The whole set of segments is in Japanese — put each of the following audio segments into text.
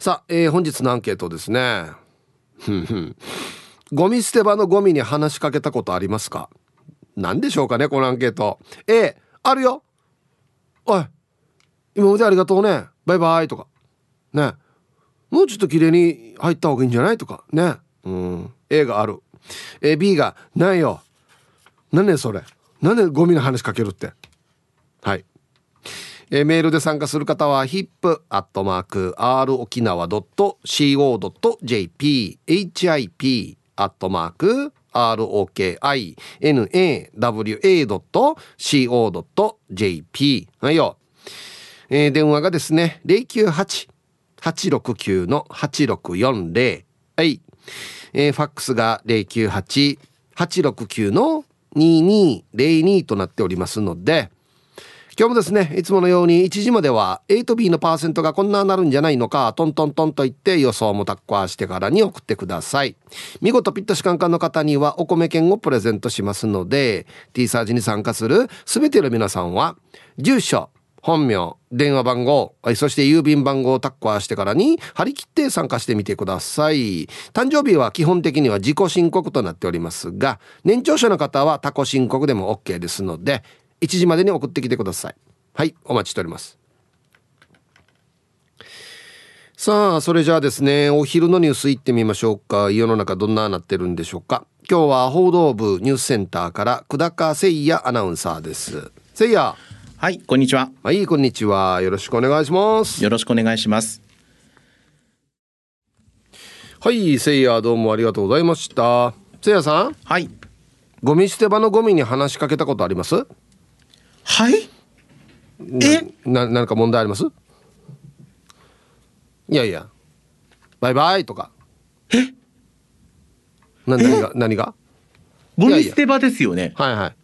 さあ、えー、本日のアンケートですね。ゴミ捨て場のゴミに話しかけたことありますか？何でしょうかねこのアンケート。A あるよ。おい今までありがとうね。バイバイとか。ね。もうちょっと綺麗に入った方がいいんじゃないとか。ね。うん。A がある。え B がないよ。何ねそれ。なんでゴミの話かけるって。はい。えー、メールで参加する方は hip.r 沖縄 .co.jp hip アットマーク ROKINAWA.co.jp はいよ、えー、電話がですね098-869の8640はい、えー、ファックスが098-869の2202となっておりますので今日もですねいつものように1時までは A と B のパーセントがこんななるんじゃないのかトントントンと言って予想もタッコアしてからに送ってください。見事ピットシカンカンの方にはお米券をプレゼントしますので T サージに参加する全ての皆さんは住所本名電話番号そして郵便番号をタッコアしてからに張り切って参加してみてください。誕生日は基本的には自己申告となっておりますが年長者の方は他己申告でも OK ですので1時までに送ってきてください。はいお待ちしております。さあそれじゃあですねお昼のニュース行ってみましょうか。世の中どんななってるんでしょうか。今日は報道部ニュースセンターから久高誠也アナウンサーです。誠也。はいこんにちは。はいこんにちは。よろしくお願いします。よろしくお願いします。はいせいやどうもありがとうございました。せいやさん。はい。ゴミ捨て場のゴミに話しかけたことあります？はい？え？な何か問題あります？いやいや。バイバイとか。え？何が何が？ゴミ捨て場ですよね。はいはい。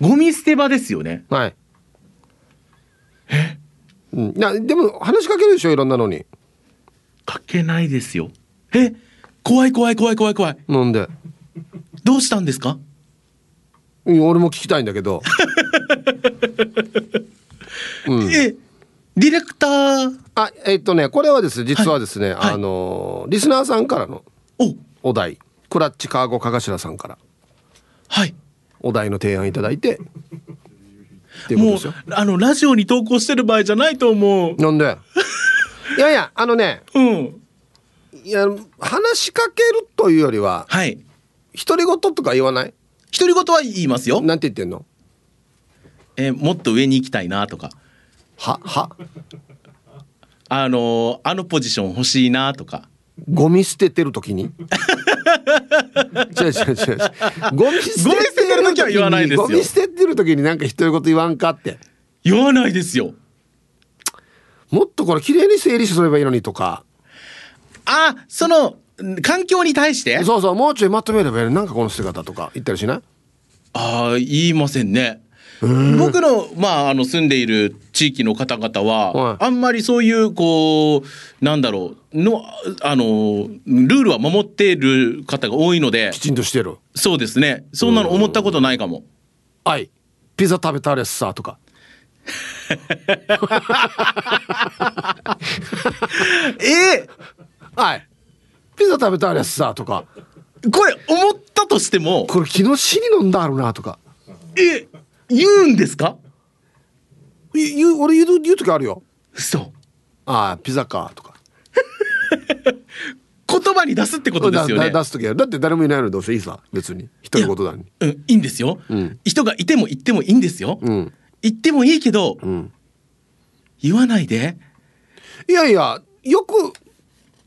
ゴミ捨て場ですよね。はい。え？うん、いやでも話しかけるでしょいろんなのに。かけないですよ。え？怖い怖い怖い怖い怖い。なんで？どうしたんですか？俺も聞きたいんだけど、うん、えディレクター？あえっとねこれはです実はですね、はい、あのリスナーさんからのお。題。クラッチカーゴかがしらさんから。はい。お題の提案いただいて。もうあのラジオに投稿してる場合じゃないと思う。なんで？いやいやあのねうん。いや話しかけるというよりははい。独り言とか言わない？独り言は言いますよ。なんて言ってんの？えー、もっと上に行きたいなとか。はは？あのー、あのポジション欲しいなとか。ゴミ捨ててる時に？違う違う違うゴミ捨ててる時は言わないですよ。ゴミ捨ててる時になんか独り言言わんかって。言わないですよ。もっとこれ綺麗に整理すればいいのにとか。あその環境に対して？そうそうもうちょいまとめればなんかこの捨て方とか言ったりしない？ああ言いませんね。僕の,、まあ、あの住んでいる地域の方々は、はい、あんまりそういうこうなんだろうのあのルールは守っている方が多いのできちんとしてる。そうですね。そんなの思ったことないかも。はい。ピザ食べたれっさとか。え？ー、はいピザ食べたあれさとか。これ思ったとしてもこれ昨日死に飲んだあるなとか。え言うんですか？言う俺言う言う時あるよ。そうああピザかとか。言葉に出すってことですよね。出す時はだって誰もいないのどうせいいさ別に。一人言だに。うんいいんですよ、うん、人がいても言ってもいいんですよ、うん、言ってもいいけど、うん、言わないで。いやいやよく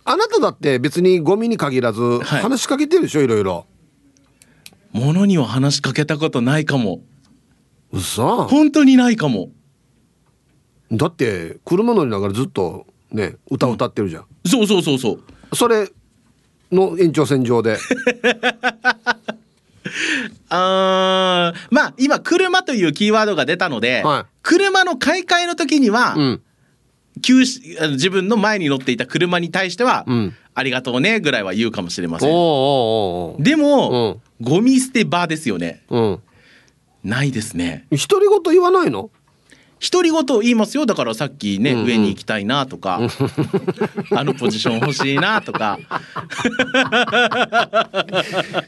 あなただって別にゴミに限らず話しかけてるでしょ、はい、いろいろ。ものには話しかけたことないかも。うそ本当にないかも。だって車乗りながらずっとね歌歌ってるじゃん、うん、そうそうそうそう。それの延長線上で。あまあ今車というキーワードが出たので、はい、車の買い替えの時には、うん旧自分の前に乗っていた車に対しては、うん、ありがとうねぐらいは言うかもしれません。でも、うん、ゴミ捨て場ですよね。うん、ないですね。独り言言わないの？独り言言いますよ。だからさっきね、うんうん、上に行きたいなとか あのポジション欲しいなとか。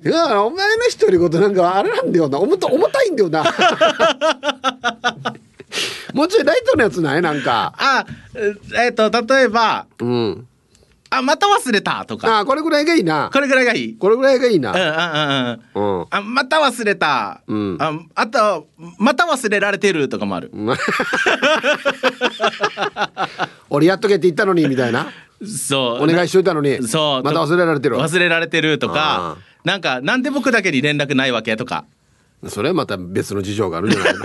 いやお前の独り言なんかあれなんだよな。重た重たいんだよな もうちょいライトのやつない？なんか。あえっ、ー、と例えばうん。あまた忘れたとか。あこれぐらいがいいな。これぐらいがいい。これぐらいがいいな。うんうんうん、うん、あまた忘れた、うん、ああとまた忘れられてるとかもある。俺やっとけって言ったのにみたいな。そう。お願いしといたのに。そう。また忘れられてる忘れられてるとか。なんかなんで僕だけに連絡ないわけとか。それはまた別の事情があるんじゃないの？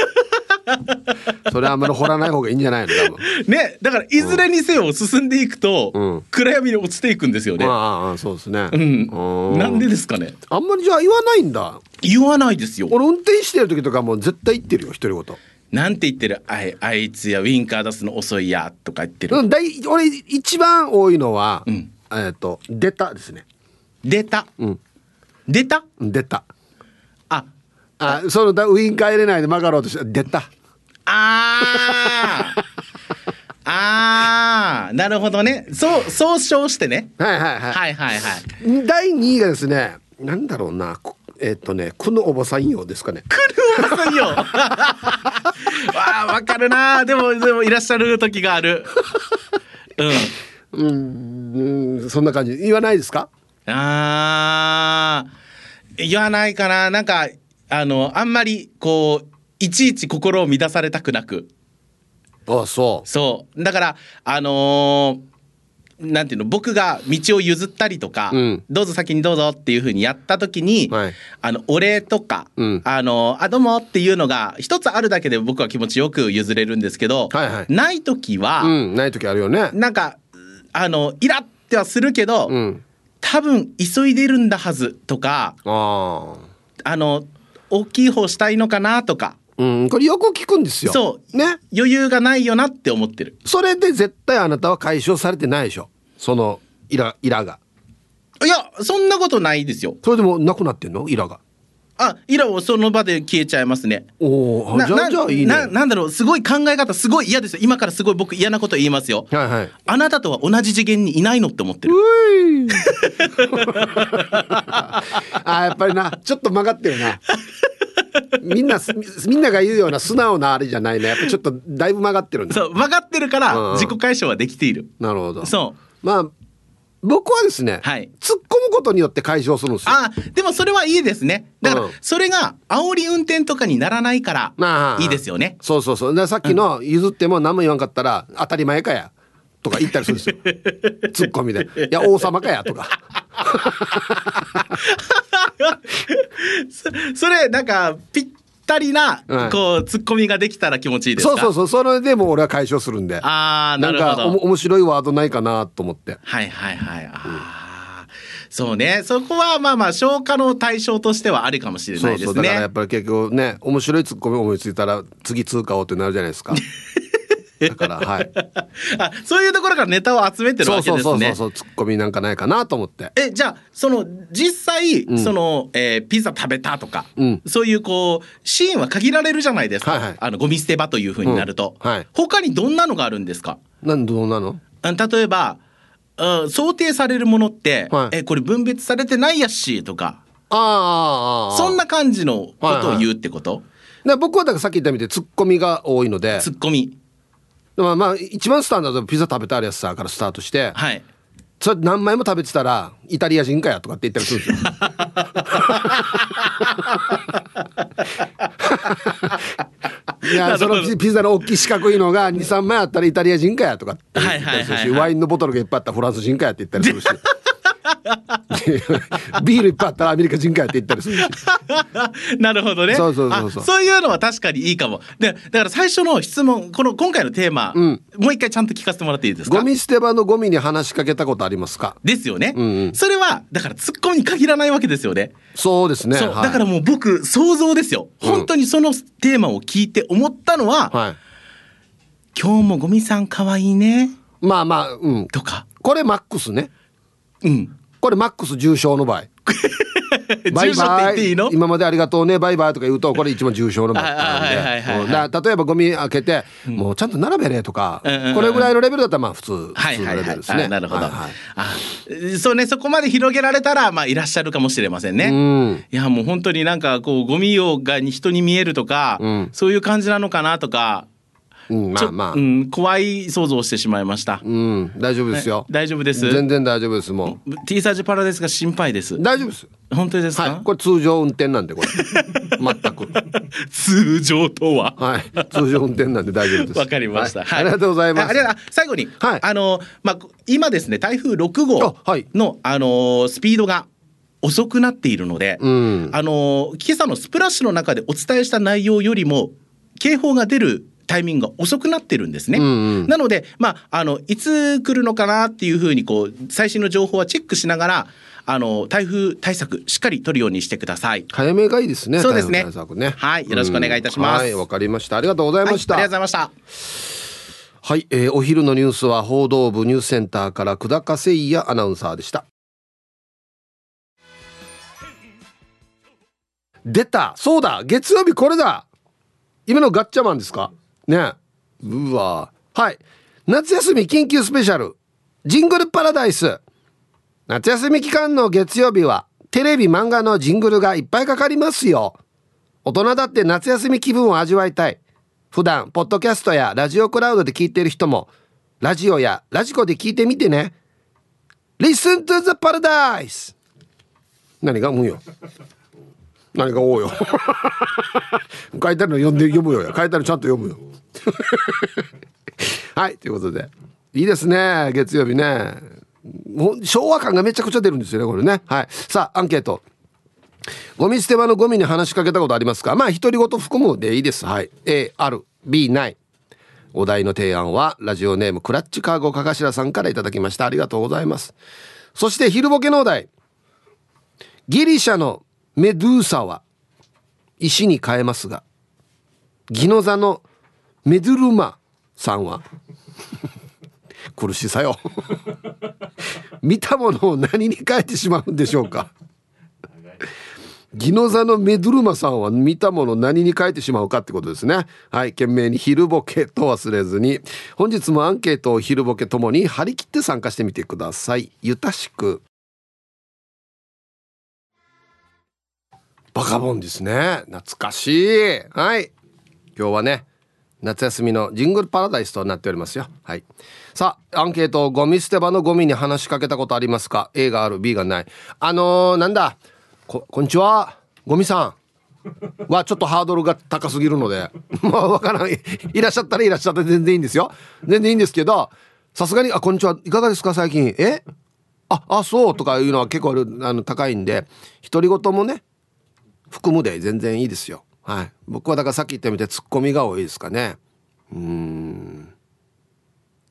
それはあんまり掘らない方がいいんじゃないの？多分。ねだからいずれにせよ進んでいくと、うん、暗闇に落ちていくんですよね。ああそうですね。うん。なんでですかね？あんまりじゃあ言わないんだ。言わないですよ。俺運転してる時とかも絶対言ってるよ独り言。なんて言ってる？あいあいつやウィンカー出すの遅いやとか言ってる、うん、だい俺一番多いのは、うん、えっ、ー、と出たですね。出た、うん、出た？出た。ああそのウィンカー入れないで曲がろうとして出た。ああああなるほどね。そう総称してね。はいはいはい。はいはいはい。第2位がですねなんだろうな。えっ、ー、とねくのおばさんよですかね。くのおばさんよ わあわかるな。でもでもいらっしゃる時がある。うん。うんそんな感じ。言わないですか？ああ言わないかな。なんかあのあんまりこういちいち心を乱されたくなく。あそう。そう。だからあのーなんていうの僕が道を譲ったりとか、うん、どうぞ先にどうぞっていうふうにやった時に、はい、あのお礼とか、うん、あのあどうもっていうのが一つあるだけで僕は気持ちよく譲れるんですけど、はいはい、ない時は、うん、ない時あるよね。なんかあのイラってはするけど、多分急いでるんだはずとかあの大きい方したいのかなとかうん、これよく聞くんですよ。そう。ね。余裕がないよなって思ってる。それで絶対あなたは解消されてないでしょ。そのイライラが。いや、そんなことないですよ。それでもなくなってんの？イラが。あ、イラをその場で消えちゃいますね。おお、じゃあじゃあいいねな。なんだろう、すごい考え方すごい嫌ですよ。今からすごい僕嫌なこと言いますよ。はいはい。あなたとは同じ次元にいないのって思ってる。あ、やっぱりな、ちょっと曲がってるな。みんなみんなが言うような素直なあれじゃないねやっぱちょっとだいぶ曲がってるんだそう曲がってるから自己解消はできている、なるほどそうまあ僕はですね、はい、突っ込むことによって解消するんですよ。あでもそれはいいですね。だから、それが煽り運転とかにならないからいいですよね、そうそうそう。でさっきの譲っても何も言わんかったら当たり前かやとか言ったりするんですよ。ツッコミで「いや王様かや」とか。それなんかぴったりな、こうツッコミができたら気持ちいいですそうそうそう。それでも俺は解消するんで。ああなるほど。なんか面白いワードないかなと思って。はいはいはい。ああ、そうね。そこはまあまあ消化の対象としてはありかもしれないですね。そうそう。だからやっぱり結局ね面白いツッコミ思いついたら次通過をってなるじゃないですか だからはい。あそういうところからネタを集めてるわけですね。そうそうそうそうツッコミなんかないかなと思って。えじゃあその実際、うん、その、えー、ピザ食べたとか、うん、そういうこうシーンは限られるじゃないですか、はいはい、あのゴミ捨て場というふうになると、うん、はい、他にどんなのがあるんですか？なんどんなの？例えば想定されるものって、はい、えこれ分別されてないやしとか。ああそんな感じのことを言うってこと、はいはい、僕はだからさっき言ったみたいにツッコミが多いので。ツッコミまあまあ一番スタンダードピザ食べたあるやつさからスタートして、はい、それ何枚も食べてたらイタリア人かやとかって言ったりするんですよ。いやそのピザの大きい四角いのが23枚あったらイタリア人かやとかって言ったりするしワインのボトルがいっぱいあったらフランス人かやって言ったりするし。ビールいっぱいあったらアメリカ人かって言ったりするし。なるほどね。そうそうそうそう。そういうのは確かにいいかも。でだから最初の質問この今回のテーマ、うん、もう一回ちゃんと聞かせてもらっていいですか？ゴミ捨て場のゴミに話しかけたことありますか？ですよね、うんうん、それはだからツッコミに限らないわけですよね。そうですね、はい、だからもう僕想像ですよ。本当にそのテーマを聞いて思ったのは、はい、今日もゴミさんかわいいね。まあまあうん。とか。これマックスねうん。これマックス重症の場合。バイバイ。今までありがとうね。バイバイとか言うとこれ一番重症のバッターなん。で例えばゴミ開けて、もうちゃんと並べれとか、これぐらいのレベルだったらまあ普通、はいはいはい、なるほど、はいはい、そうね。そこまで広げられたらまあいらっしゃるかもしれませんね、うん、いやもう本当になんかこうゴミをが人に見えるとか、うん、そういう感じなのかなとかうん、まあまあ、うん、怖い想像をしてしまいました。うん、大丈夫ですよ。大丈夫です。全然大丈夫です。もう。T サージパラですが心配です。大丈夫です。本当ですか。はい、これ通常運転なんでこれ。全く。通常とは。はい、通常運転なんで大丈夫です。わかりました、はい。ありがとうございます。最後に、はい、あのまあ今ですね台風六号のあのスピードが。遅くなっているので、うん、あの今朝のスプラッシュの中でお伝えした内容よりも警報が出るタイミングが遅くなってるんですね。うんうん、なので、まあ、あのいつ来るのかなっていうふうにこう最新の情報はチェックしながらあの台風対策しっかり取るようにしてください。早めがいいですね。そうですね。ねはい、よろしくお願いいたします。はい、わかりました。ありがとうございました。はい、ありがとうございました。はい、えー、お昼のニュースは報道部ニュースセンターから久高誠也アナウンサーでした。出たそうだ月曜日これだ今のガッチャマンですか？ね。うわ。はい。夏休み緊急スペシャル。ジングルパラダイス。夏休み期間の月曜日はテレビ漫画のジングルがいっぱいかかりますよ。大人だって夏休み気分を味わいたい。普段ポッドキャストやラジオクラウドで聞いてる人もラジオやラジコで聞いてみてね。Listen to the Paradise! 何が？うよ。何がおうよ。書いてあるの読んで読むよ書いてあるのちゃんと読むよ。はいということで。いいですね月曜日ね。昭和感がめちゃくちゃ出るんですよねこれね。はい。さあアンケート。ゴミ捨て場のゴミに話しかけたことありますか？まあ独り言含むでいいです。はい。A ある。B ない。お題の提案はラジオネームクラッチカーゴかかしらさんからいただきました。ありがとうございます。そして昼ボケのお題。ギリシャのメドゥーサは石に変えますがギノザのメドゥルマさんは 苦しさよ。見たものを何に変えてしまうんでしょうか？ギノザのメドゥルマさんは見たもの何に変えてしまうかってことですね。はい懸命に昼ボケと忘れずに。本日もアンケートを昼ボケともに張り切って参加してみてください。ゆたしく。バカボンですね。懐かしい。はい。今日はね夏休みのジングルパラダイスとなっておりますよ。はい。さあアンケートゴミ捨て場のゴミに話しかけたことありますか？A がある B がない。あのー、なんだ？ここんにちは。ゴミさん。はちょっとハードルが高すぎるので。まあわからん。いらっしゃったらいらっしゃって全然いいんですよ。全然いいんですけどさすがに「あこんにちは。いかがですか？最近。え？ああそう」とかいうのは結構あの高いんで独り言もね含むで全然いいですよ。はい。僕はだからさっき言ったみたいにツッコミが多いですかね。うん。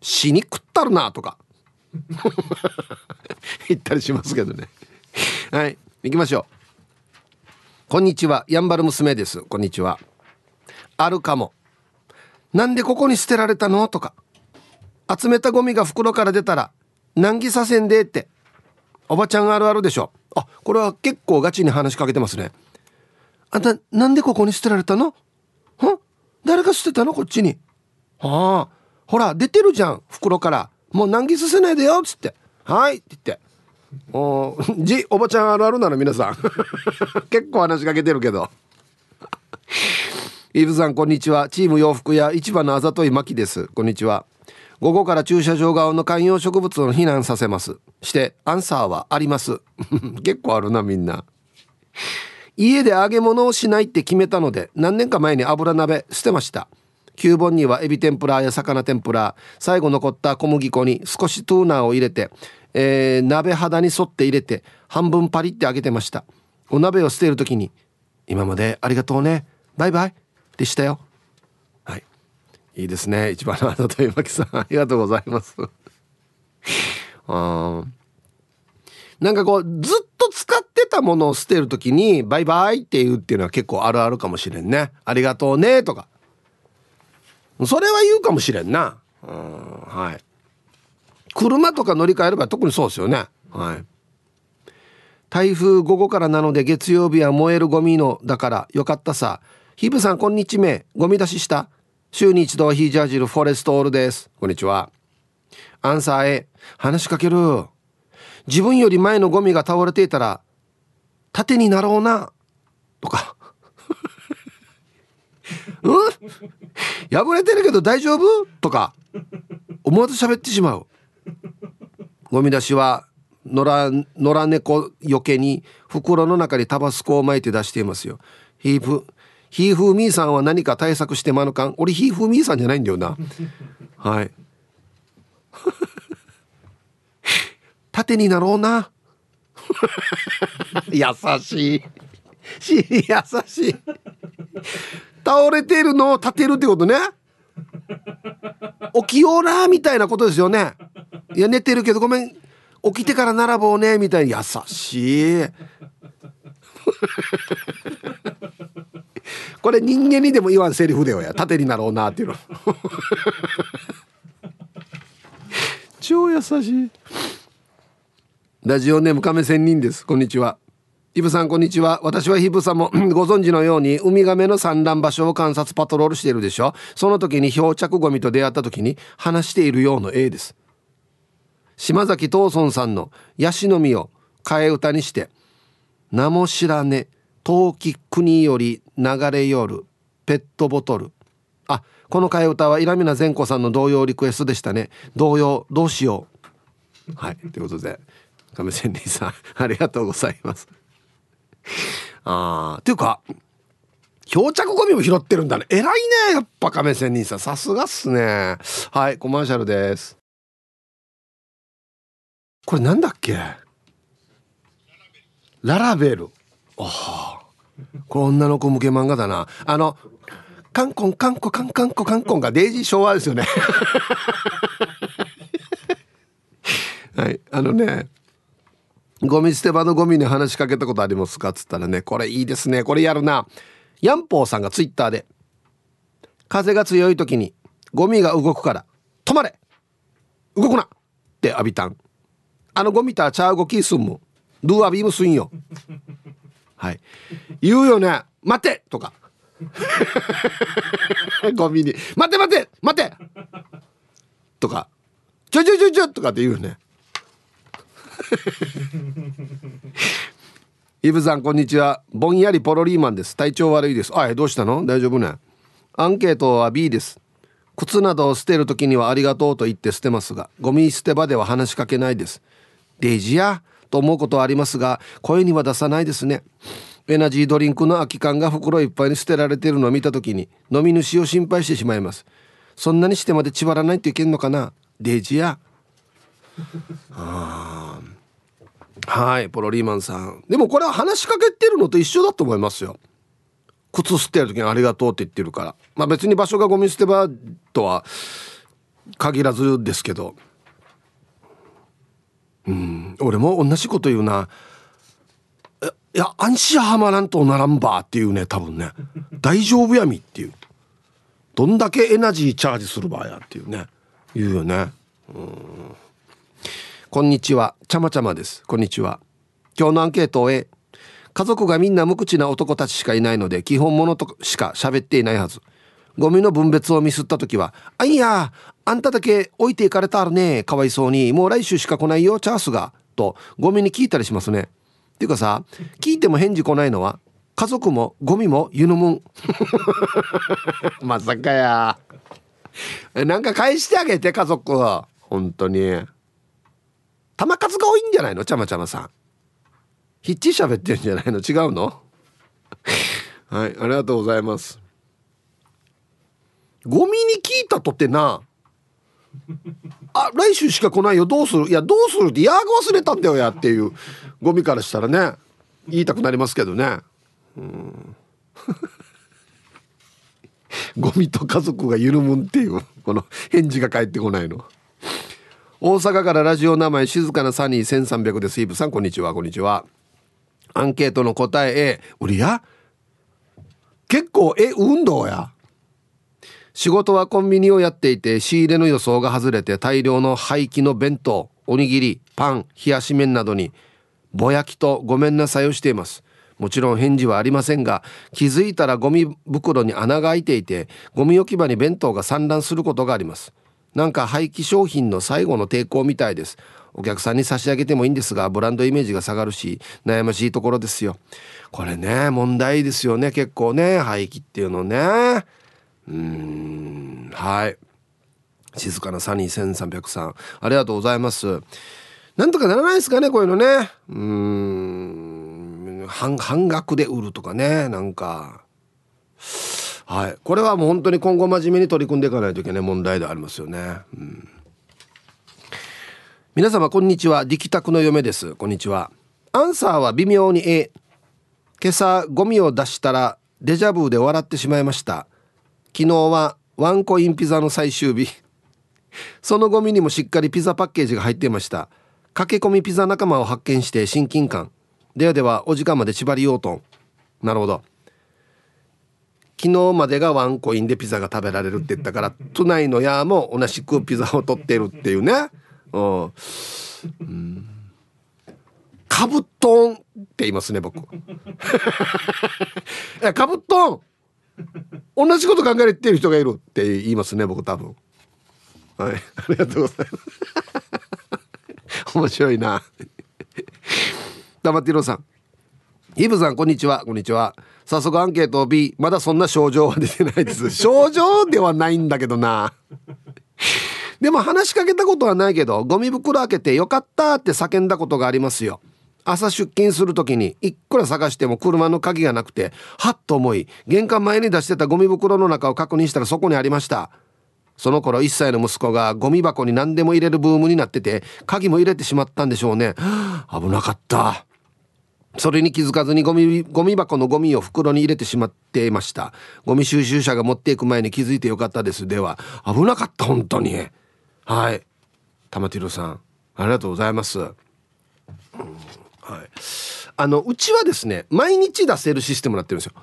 死に食ったるなとか。言ったりしますけどね。はい。行きましょう。こんにちは。やんばる娘です。こんにちは。あるかも。なんでここに捨てられたのとか。集めたゴミが袋から出たら難儀させんでって。おばちゃんあるあるでしょ。あこれは結構ガチに話しかけてますね。あんたなんでここに捨てられたの？は？誰が捨てたの？こっちに。はあ。ほら出てるじゃん。袋から。もう難儀させないでよ。っつって。はい。って言って。おじおばちゃんあるあるなの皆さん。結構話しかけてるけど。イブさんこんにちは。チーム洋服屋市場のあざといまきです。こんにちは。午後から駐車場側の観葉植物を避難させます。してアンサーはあります。結構あるなみんな。家で揚げ物をしないって決めたので何年か前に油鍋捨てました。9本にはエビ天ぷらや魚天ぷら最後残った小麦粉に少しトゥーナーを入れて、えー、鍋肌に沿って入れて半分パリって揚げてました。お鍋を捨てる時に「今までありがとうねバイバイ」でしたよ。はい。いいですね一番のあなた岩木さん。ありがとうございます。あなんかこうずっと使ってたものを捨てる時にバイバイって言うっていうのは結構あるあるかもしれんね。ありがとうねとか。それは言うかもしれんな。うんはい。車とか乗り換えれば特にそうですよね。はい。台風午後からなので月曜日は燃えるゴミのだからよかったさ。ヒブさんこんにちめゴミ出しした？週に一度はヒージャージルフォレストオールです。こんにちは。アンサー A 話しかける。自分より前のゴミが倒れていたら縦になろうな。とか。うん？破れてるけど大丈夫？とか。思わず喋ってしまう。ゴミ出しは野良野良猫よけに袋の中にタバスコを巻いて出していますよ。ヒーフヒーフーミーさんは何か対策してまぬかん？俺ヒーフーミーさんじゃないんだよな。はい。縦になろうな。優しい。し優しい。倒れてるのを立てるってことね。起きようなみたいなことですよね。いや寝てるけどごめん。起きてから並ぼうねみたいに優しい。これ人間にでも言わんセリフだよや。縦になろうなっていうの。超優しい。ラジオネーム亀仙人です。こんにちは。イブさんこんにちは。私はヒブさんもご存知のようにウミガメの産卵場所を観察パトロールしているでしょ。その時に漂着ゴミと出会った時に話しているような A です。島崎藤村さんのヤシの実を替え歌にして名も知らね陶器国より流れよるペットボトル。あこの替え歌はイラミナ善子さんの童謡リクエストでしたね。童謡どうしよう。はいということで。亀仙人さんありがとうございますあーっていうか漂着ゴミも拾ってるんだね偉いねやっぱ亀仙人さんさすがっすねはいコマーシャルですこれなんだっけララベルああこれ女の子向け漫画だなあのカンコンカンコカンカンコカンコンがデイジー昭和ですよねはいあのねゴミ捨て場のゴミに話しかけたことありますか？っつったらねこれいいですね。これやるな。ヤンポーさんがツイッターで風が強い時にゴミが動くから止まれ。動くな。って浴びたん。あのゴミターチャーゴキースンムドゥアビームスインよ。はい。言うよね。待て。とか。ゴミに。待て待て。待て。とか。ちょちょちょちょとかって言うよね。イブさんこんにちは。ぼんやりポロリーマンです。体調悪いです。あどうしたの？大丈夫ね。アンケートは B です。靴などを捨てる時にはありがとうと言って捨てますがゴミ捨て場では話しかけないです。デジや？と思うことはありますが声には出さないですね。エナジードリンクの空き缶が袋いっぱいに捨てられているのを見た時に飲み主を心配してしまいます。そんなにしてまで縛らないといけんのかな？デジや？あはいポロリーマンさん。でもこれは話しかけてるのと一緒だと思いますよ。靴捨てる時にありがとうって言ってるから。まあ別に場所がゴミ捨て場とは限らずですけど。うん。俺も同じこと言うな。いや安心はまらんとならんばっていうね多分ね。大丈夫やみっていう。どんだけエナジーチャージするばやっていうね。言うよね。うん。こんにちは。ちゃまちゃまです。こんにちは。今日のアンケートを家族がみんな無口な男たちしかいないので基本ものとしか喋っていないはず。ゴミの分別をミスった時は「あいやあんただけ置いていかれたらねかわいそうにもう来週しか来ないよチャンスが」とゴミに聞いたりしますね。っていうかさ聞いても返事来ないのは家族もゴミも湯飲むんまさかや。なんか返してあげて家族は本当に。玉数が多いんじゃないの？ちゃまちゃまさん。ひっちり喋ってるんじゃないの？違うの？はいありがとうございます。ゴミに聞いたとってな。あ来週しか来ないよ。どうする？いやどうするってやが忘れたんだよやっていう。ゴミからしたらね。言いたくなりますけどね。うん。ゴミと家族が緩むっていうこの返事が返ってこないの。大阪からラジオ名前静かなサニー1300です。イブさんこんにちは。こんにちは。アンケートの答え A うりや？結構え運動や？仕事はコンビニをやっていて仕入れの予想が外れて大量の廃棄の弁当おにぎりパン冷やし麺などにぼやきとごめんなさいをしています。もちろん返事はありませんが気づいたらゴミ袋に穴が開いていてゴミ置き場に弁当が散乱することがあります。なんか廃棄商品の最後の抵抗みたいです。お客さんに差し上げてもいいんですがブランドイメージが下がるし悩ましいところですよ。これね問題ですよね。結構ね廃棄っていうのね。うんはい。静かなサニー1303ありがとうございます。なんとかならないですかねこういうのね。うん半半額で売るとかねなんか。はい。これはもう本当に今後真面目に取り組んでいかないといけない問題でありますよね、うん、皆様こんにちは。力宅の嫁です。こんにちは。アンサーは微妙に A 今朝ゴミを出したらデジャブで笑ってしまいました。昨日はワンコインピザの最終日。そのゴミにもしっかりピザパッケージが入っていました。駆け込みピザ仲間を発見して親近感。ではではお時間まで縛りようと。なるほど。昨日までがワンコインでピザが食べられるって言ったから都内のヤーも同じくピザを取ってるっていうね。うん。カブトンって言いますね僕いや カブトン同じこと考えてる人がいるって言いますね僕多分。はいありがとうございます。面白いな。黙ってろさん。イブさんこんにちはこんにちは。早速アンケート B まだそんな症状は出てないです。症状ではないんだけどな。でも話しかけたことはないけどゴミ袋開けてよかったって叫んだことがありますよ。朝出勤する時にいくら探しても車の鍵がなくてはっと思い玄関前に出してたゴミ袋の中を確認したらそこにありました。その頃1歳の息子がゴミ箱に何でも入れるブームになってて鍵も入れてしまったんでしょうね。危なかったそれに気づかずにゴミゴミ箱のゴミを袋に入れてしまっていました。ゴミ収集車が持っていく前に気づいてよかったです。では危なかった本当に。はい。玉ティロさんありがとうございます、うん、はい。あのうちはですね毎日出せるシステムになってるんですよ。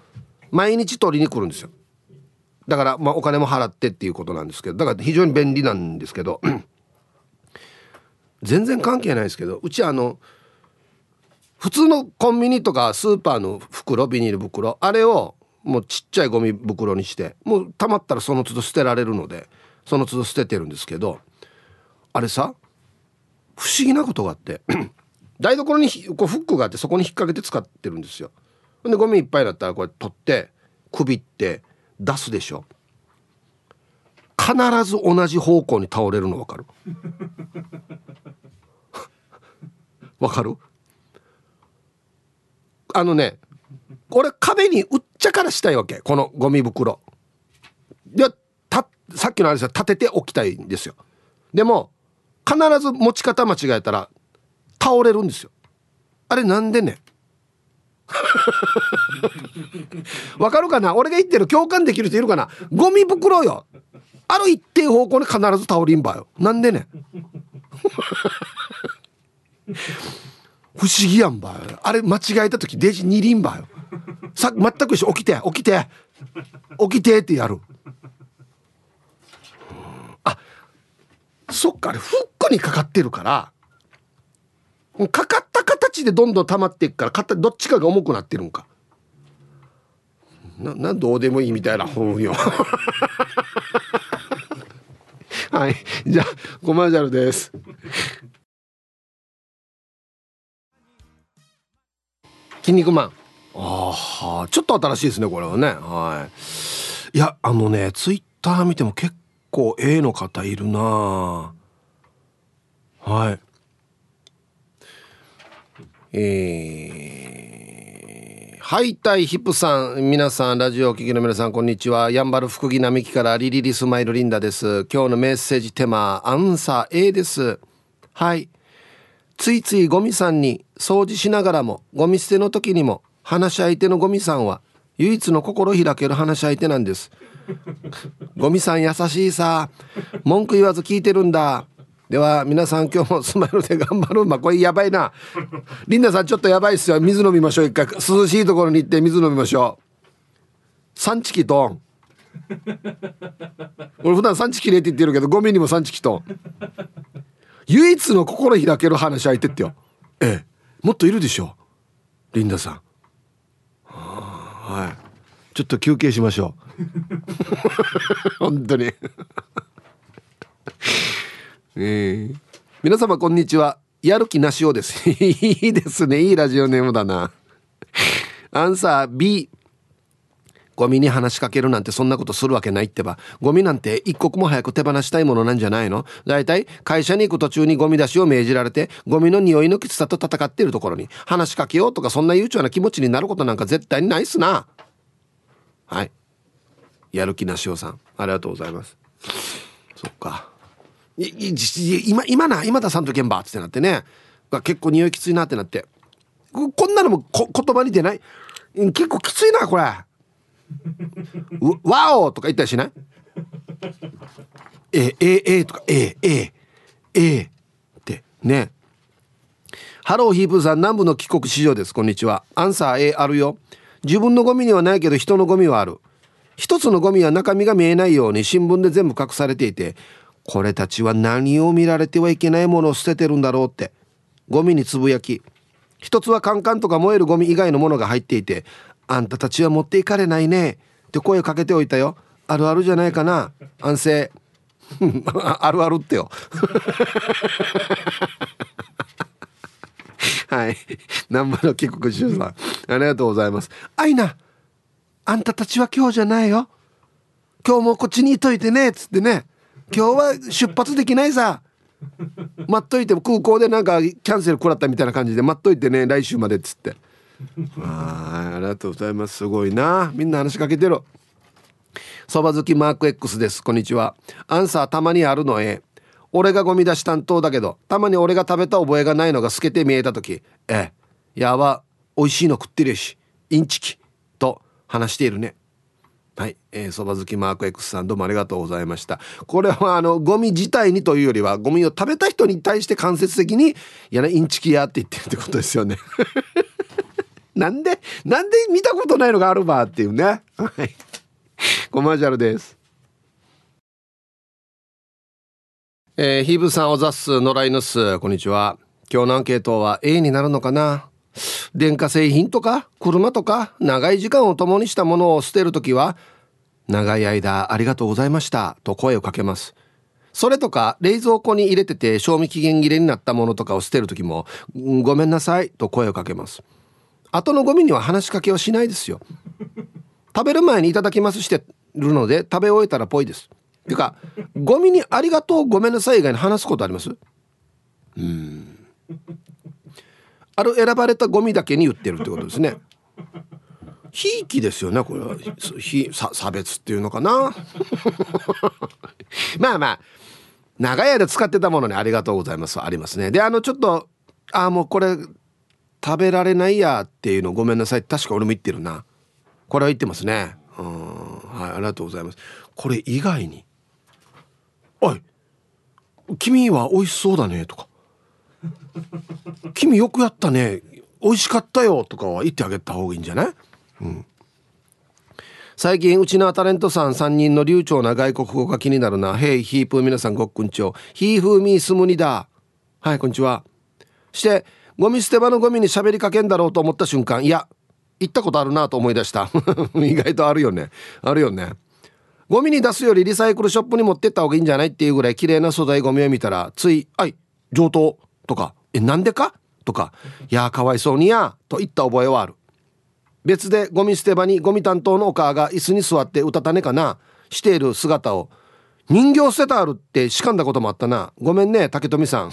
毎日取りに来るんですよ。だからまあお金も払ってっていうことなんですけどだから非常に便利なんですけど。全然関係ないですけどうちあの普通のコンビニとかスーパーの袋ビニール袋あれをもうちっちゃいゴミ袋にしてもうたまったらその都度捨てられるのでその都度捨ててるんですけどあれさ不思議なことがあって 台所にこうフックがあってそこに引っ掛けて使ってるんですよ。でゴミいっぱいだったらこれ取ってくびって出すでしょ。必ず同じ方向に倒れるの分かる？わかる？あのね俺壁にうっちゃからしたいわけ。このゴミ袋。でたさっきのあれさ立てておきたいんですよ。でも必ず持ち方間違えたら倒れるんですよ。あれなんでね わかるかな？俺が言ってる共感できる人いるかな？ゴミ袋よ。ある一定方向に必ず倒りんばよ。なんでね不思議やんばあれ間違えた時デジ二輪ばよ。さ全く一緒。起きて起きて。起きてってやる。あそっかあれフックにかかってるからかかった形でどんどん溜まっていくからどっちかが重くなってるんか。ななどうでもいいみたいな本よ。はい。じゃあコマーシャルです。筋肉マン。ああちょっと新しいですねこれはね。はい。いやあのねツイッター見ても結構 A の方いるな。はい。えー、ハイタイヒップさん皆さんラジオお聞きの皆さんこんにちは。やんばる福木並木からリリリスマイルリンダです。今日のメッセージテーマアンサー A です。はい。ついついゴミさんに掃除しながらもゴミ捨ての時にも話し相手のゴミさんは唯一の心開ける話し相手なんです。ゴミさん優しいさ。文句言わず聞いてるんだ。では皆さん今日もスマイルで頑張るまあこれやばいな。リンダさんちょっとやばいっすよ。水飲みましょう一回。涼しいところに行って水飲みましょう。サンチキトン。俺普段サンチキレって言ってるけどゴミにもサンチキトン。唯一の心開ける話相手ってよ。ええ。もっといるでしょリンダさん。はい。ちょっと休憩しましょう。本当に。えー、皆様こんにちは。やる気なしおです。いいですね。いいラジオネームだな。アンサー B ゴミに話しかけるなんてそんなことするわけないってば。ゴミなんて一刻も早く手放したいものなんじゃないの？だいたい会社に行く途中にゴミ出しを命じられて、ゴミの匂いのきつさと戦っているところに話しかけようとかそんな悠長な気持ちになることなんか絶対にないっすな。はい。やる気なしおさん。ありがとうございます。そっか。今、今な、今田さんと現場ってなってね。結構匂いきついなってなって。こんなのもこ言葉に出ない？結構きついな、これ。ワオとか言ったりしない？えええとかええええってね。ハローヒープーさん南部の帰国市場です。こんにちは。アンサー A あるよ。自分のゴミにはないけど人のゴミはある。一つのゴミは中身が見えないように新聞で全部隠されていてこれたちは何を見られてはいけないものを捨ててるんだろうって。ゴミにつぶやき。一つはカンカンとか燃えるゴミ以外のものが入っていてあんたたちは持っていかれないね。って声をかけておいたよ。あるあるじゃないかな。安静。あるあるってよ。はい。南部の帰国中さん。ありがとうございます。あいなあんたたちは今日じゃないよ。今日もこっちにいといてね。っつってね。今日は出発できないさ。待っといて空港でなんかキャンセル食らったみたいな感じで待っといてね。来週までっつって。はいありがとうございます。すごいな。みんな話しかけてる。そば好きマーク X です。こんにちは。アンサーたまにあるのえ俺がゴミ出し担当だけどたまに俺が食べた覚えがないのが透けて見えた時。えやば美味しいの食ってるし。インチキ。と話しているね。はい、えー、そば好きマーク X さんどうもありがとうございました。これはあのゴミ自体にというよりはゴミを食べた人に対して間接的にいやねインチキやって言ってるってことですよね。なんでなんで見たことないのがあるばっていうね。はい。コマーシャルです。えー、ヒーブさんおざっす野良犬す。こんにちは。今日のアンケートは A になるのかな。電化製品とか車とか長い時間を共にしたものを捨てるときは長い間ありがとうございましたと声をかけます。それとか冷蔵庫に入れてて賞味期限切れになったものとかを捨てる時もごめんなさいと声をかけます。後のゴミには話しかけはしないですよ。食べる前にいただきますしてるので食べ終えたらぽいです。ていうかゴミにありがとうごめんなさい以外に話すことあります？うん。ある選ばれたゴミだけに言ってるってことですね。ひいきですよねこれは。ひさ差別っていうのかな？まあまあ長い間使ってたものにありがとうございますありますね。であのちょっとああもうこれ食べられないやっていうのごめんなさい。確か俺も言ってるな。これは言ってますね。うん。はいありがとうございます。これ以外に「おい君は美味しそうだね」とか「君よくやったね。美味しかったよ」とかは言ってあげた方がいいんじゃない？うん。最近うちのタレントさん3人の流暢な外国語が気になるな。ヘイヒープー皆さんごっくんちょ。ヒーフーミースムニだ。はい、こんにちは。して、ゴミ捨て場のゴミに喋りかけんだろうと思った瞬間、いや、行ったことあるなと思い出した。意外とあるよね。あるよね。ゴミに出すよりリサイクルショップに持ってった方がいいんじゃないっていうぐらい綺麗な素材ゴミを見たら、つい、はい、上等とか、え、なんでか？とか、いや、かわいそうにや、と言った覚えはある。別でゴミ捨て場にゴミ担当のお母が椅子に座ってうたた寝かな、している姿を、人形捨てたあるってしかんだこともあったな。ごめんね、竹富さん。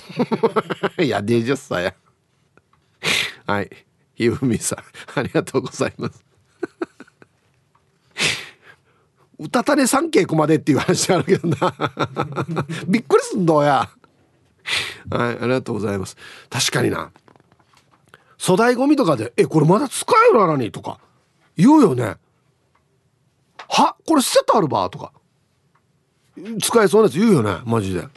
いや、デージャスさや。はい。ひふみさん、ありがとうございます。うたたね三稽古までっていう話あるけどな。びっくりすんどうや。はい、ありがとうございます。確かにな。粗大ゴミとかで、え、これまだ使えるあらにとか言うよね。は？これ捨ててあるば？とか。使えそうなやつ言うよね。マジで。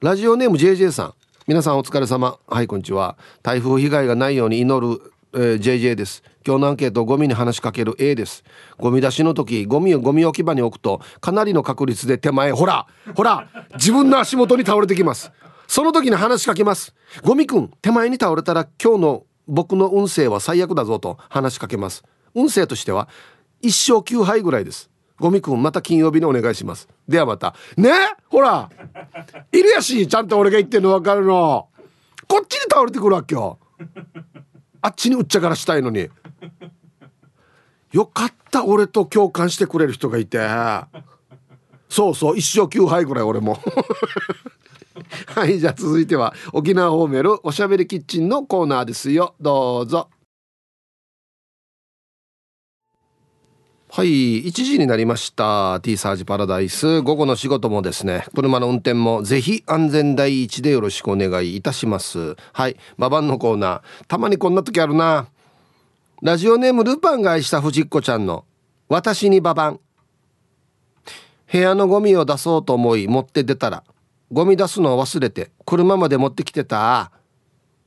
ラジオネーム JJ さん。皆さんお疲れ様。はいこんにちは。台風被害がないように祈る、えー、JJ です。今日のアンケートゴミに話しかける A です。ゴミ出しの時ゴミをゴミ置き場に置くとかなりの確率で手前ほらほら自分の足元に倒れてきます。その時に話しかけます。ゴミくん手前に倒れたら今日の僕の運勢は最悪だぞと話しかけます。運勢としては一生9杯ぐらいです。ゴミくんまた金曜日にお願いします。ではまた。ね？ほら。いるやしちゃんと俺が言ってんの分かるの。こっちに倒れてくるわけよ。あっちにうっちゃからしたいのに。よかった俺と共感してくれる人がいて。そうそう。一生9杯ぐらい俺も。はいじゃあ続いては沖縄ホーメルおしゃべりキッチンのコーナーですよ。どうぞ。はい1時になりました。T サージパラダイス。午後の仕事もですね車の運転もぜひ安全第一でよろしくお願いいたします。はいババンのコーナー。たまにこんな時あるな。ラジオネームルパンが愛した藤子ちゃんの私にババン部屋のゴミを出そうと思い持って出たらゴミ出すのを忘れて車まで持ってきてた。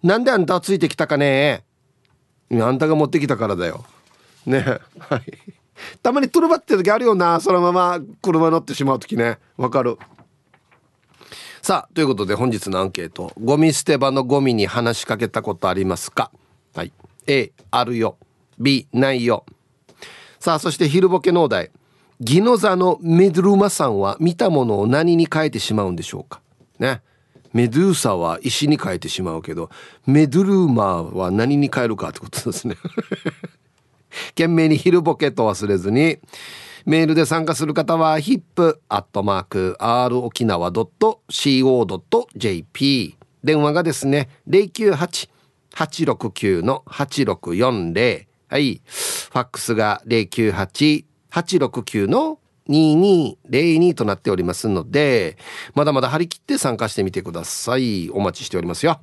なんであんたはついてきたかね。あんたが持ってきたからだよ。ねはい。たまにトルバってる時あるよなそのまま車乗ってしまう時ね。わかる。さあということで本日のアンケート。ゴミ捨て場のゴミに話しかけたことありますか？はい。A あるよ。B ないよ。さあそして昼ボケ農大ギノザのメドゥルマさんは見たものを何に変えてしまうんでしょうか？ね。メドゥーサは石に変えてしまうけどメドゥルーマは何に変えるかってことですね。懸命に昼ボケと忘れずにメールで参加する方は hip.r 沖縄 .co.jp 電話がですね098-869-8640はい。ファックスが098-869-2202となっておりますのでまだまだ張り切って参加してみてください。お待ちしておりますよ。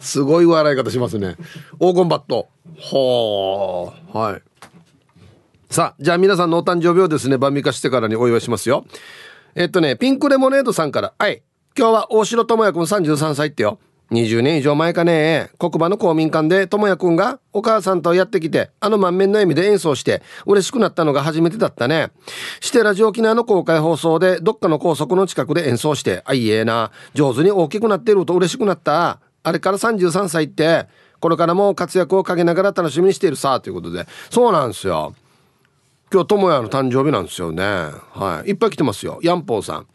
すごい笑い方しますね。黄金バット。はあはい。さあじゃあ皆さんのお誕生日をですね晩味化してからにお祝いしますよ。えっとねピンクレモネードさんから。はい。今日は大城智也君33歳ってよ。20年以上前かね。黒馬の公民館で智也くんがお母さんとやってきてあの満面の笑みで演奏して嬉しくなったのが初めてだったね。してラジオ沖縄の公開放送でどっかの高速の近くで演奏してあいええな。上手に大きくなってると嬉しくなった。あれから33歳ってこれからも活躍をかけながら楽しみにしているさ。ということで。そうなんですよ。今日智也の誕生日なんですよね。はい。いっぱい来てますよ。ヤンポーさん。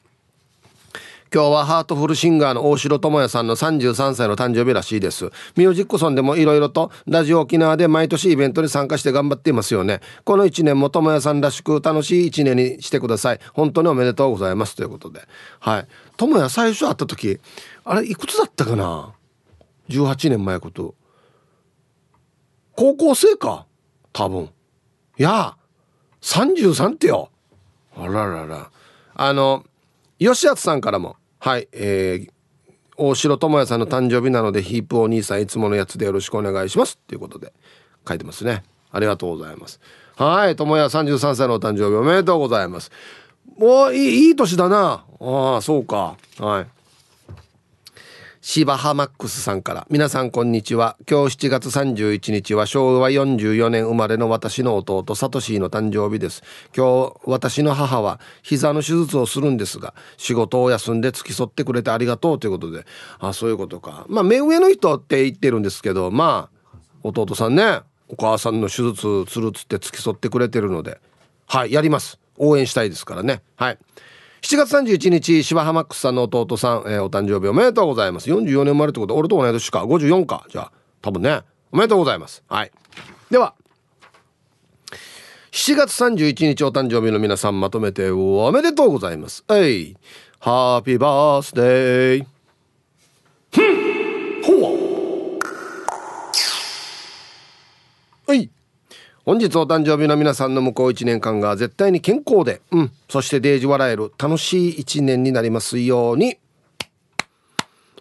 今日はハートフルシンガーの大城智也さんの33歳の誕生日らしいです。ミュージックソンでもいろいろとラジオ沖縄で毎年イベントに参加して頑張っていますよね。この1年も智也さんらしく楽しい1年にしてください。本当におめでとうございますということで。はい。智也最初会った時あれいくつだったかな？18年前こと。高校生か？多分。いや33ってよ。あららら。あの吉厚さんからも。はい、えー、大城智也さんの誕生日なのでヒープお兄さんいつものやつでよろしくお願いします。ということで書いてますね。ありがとうございます。はい智也33歳のお誕生日おめでとうございます。もういいいい年だな。ああそうか。はい。芝浜マックスさんから。皆さんこんにちは。今日7月31日は昭和44年生まれの私の弟サトシーの誕生日です。今日私の母は膝の手術をするんですが仕事を休んで付き添ってくれてありがとうということで。あそういうことか。まあ目上の人って言ってるんですけどまあ弟さんねお母さんの手術するっつって付き添ってくれてるので。はいやります。応援したいですからね。はい。7月31日芝浜ックスさんの弟さん、えー、お誕生日おめでとうございます。44年生まれってこと俺と同い年か。54か。じゃあ多分ね。おめでとうございます。はい。では7月31日お誕生日の皆さんまとめておめでとうございます。えい。ハッピーバースデーふん。ほわはい。本日お誕生日の皆さんの向こう1年間が絶対に健康で、うん、そしてデージ笑える楽しい1年になりますように。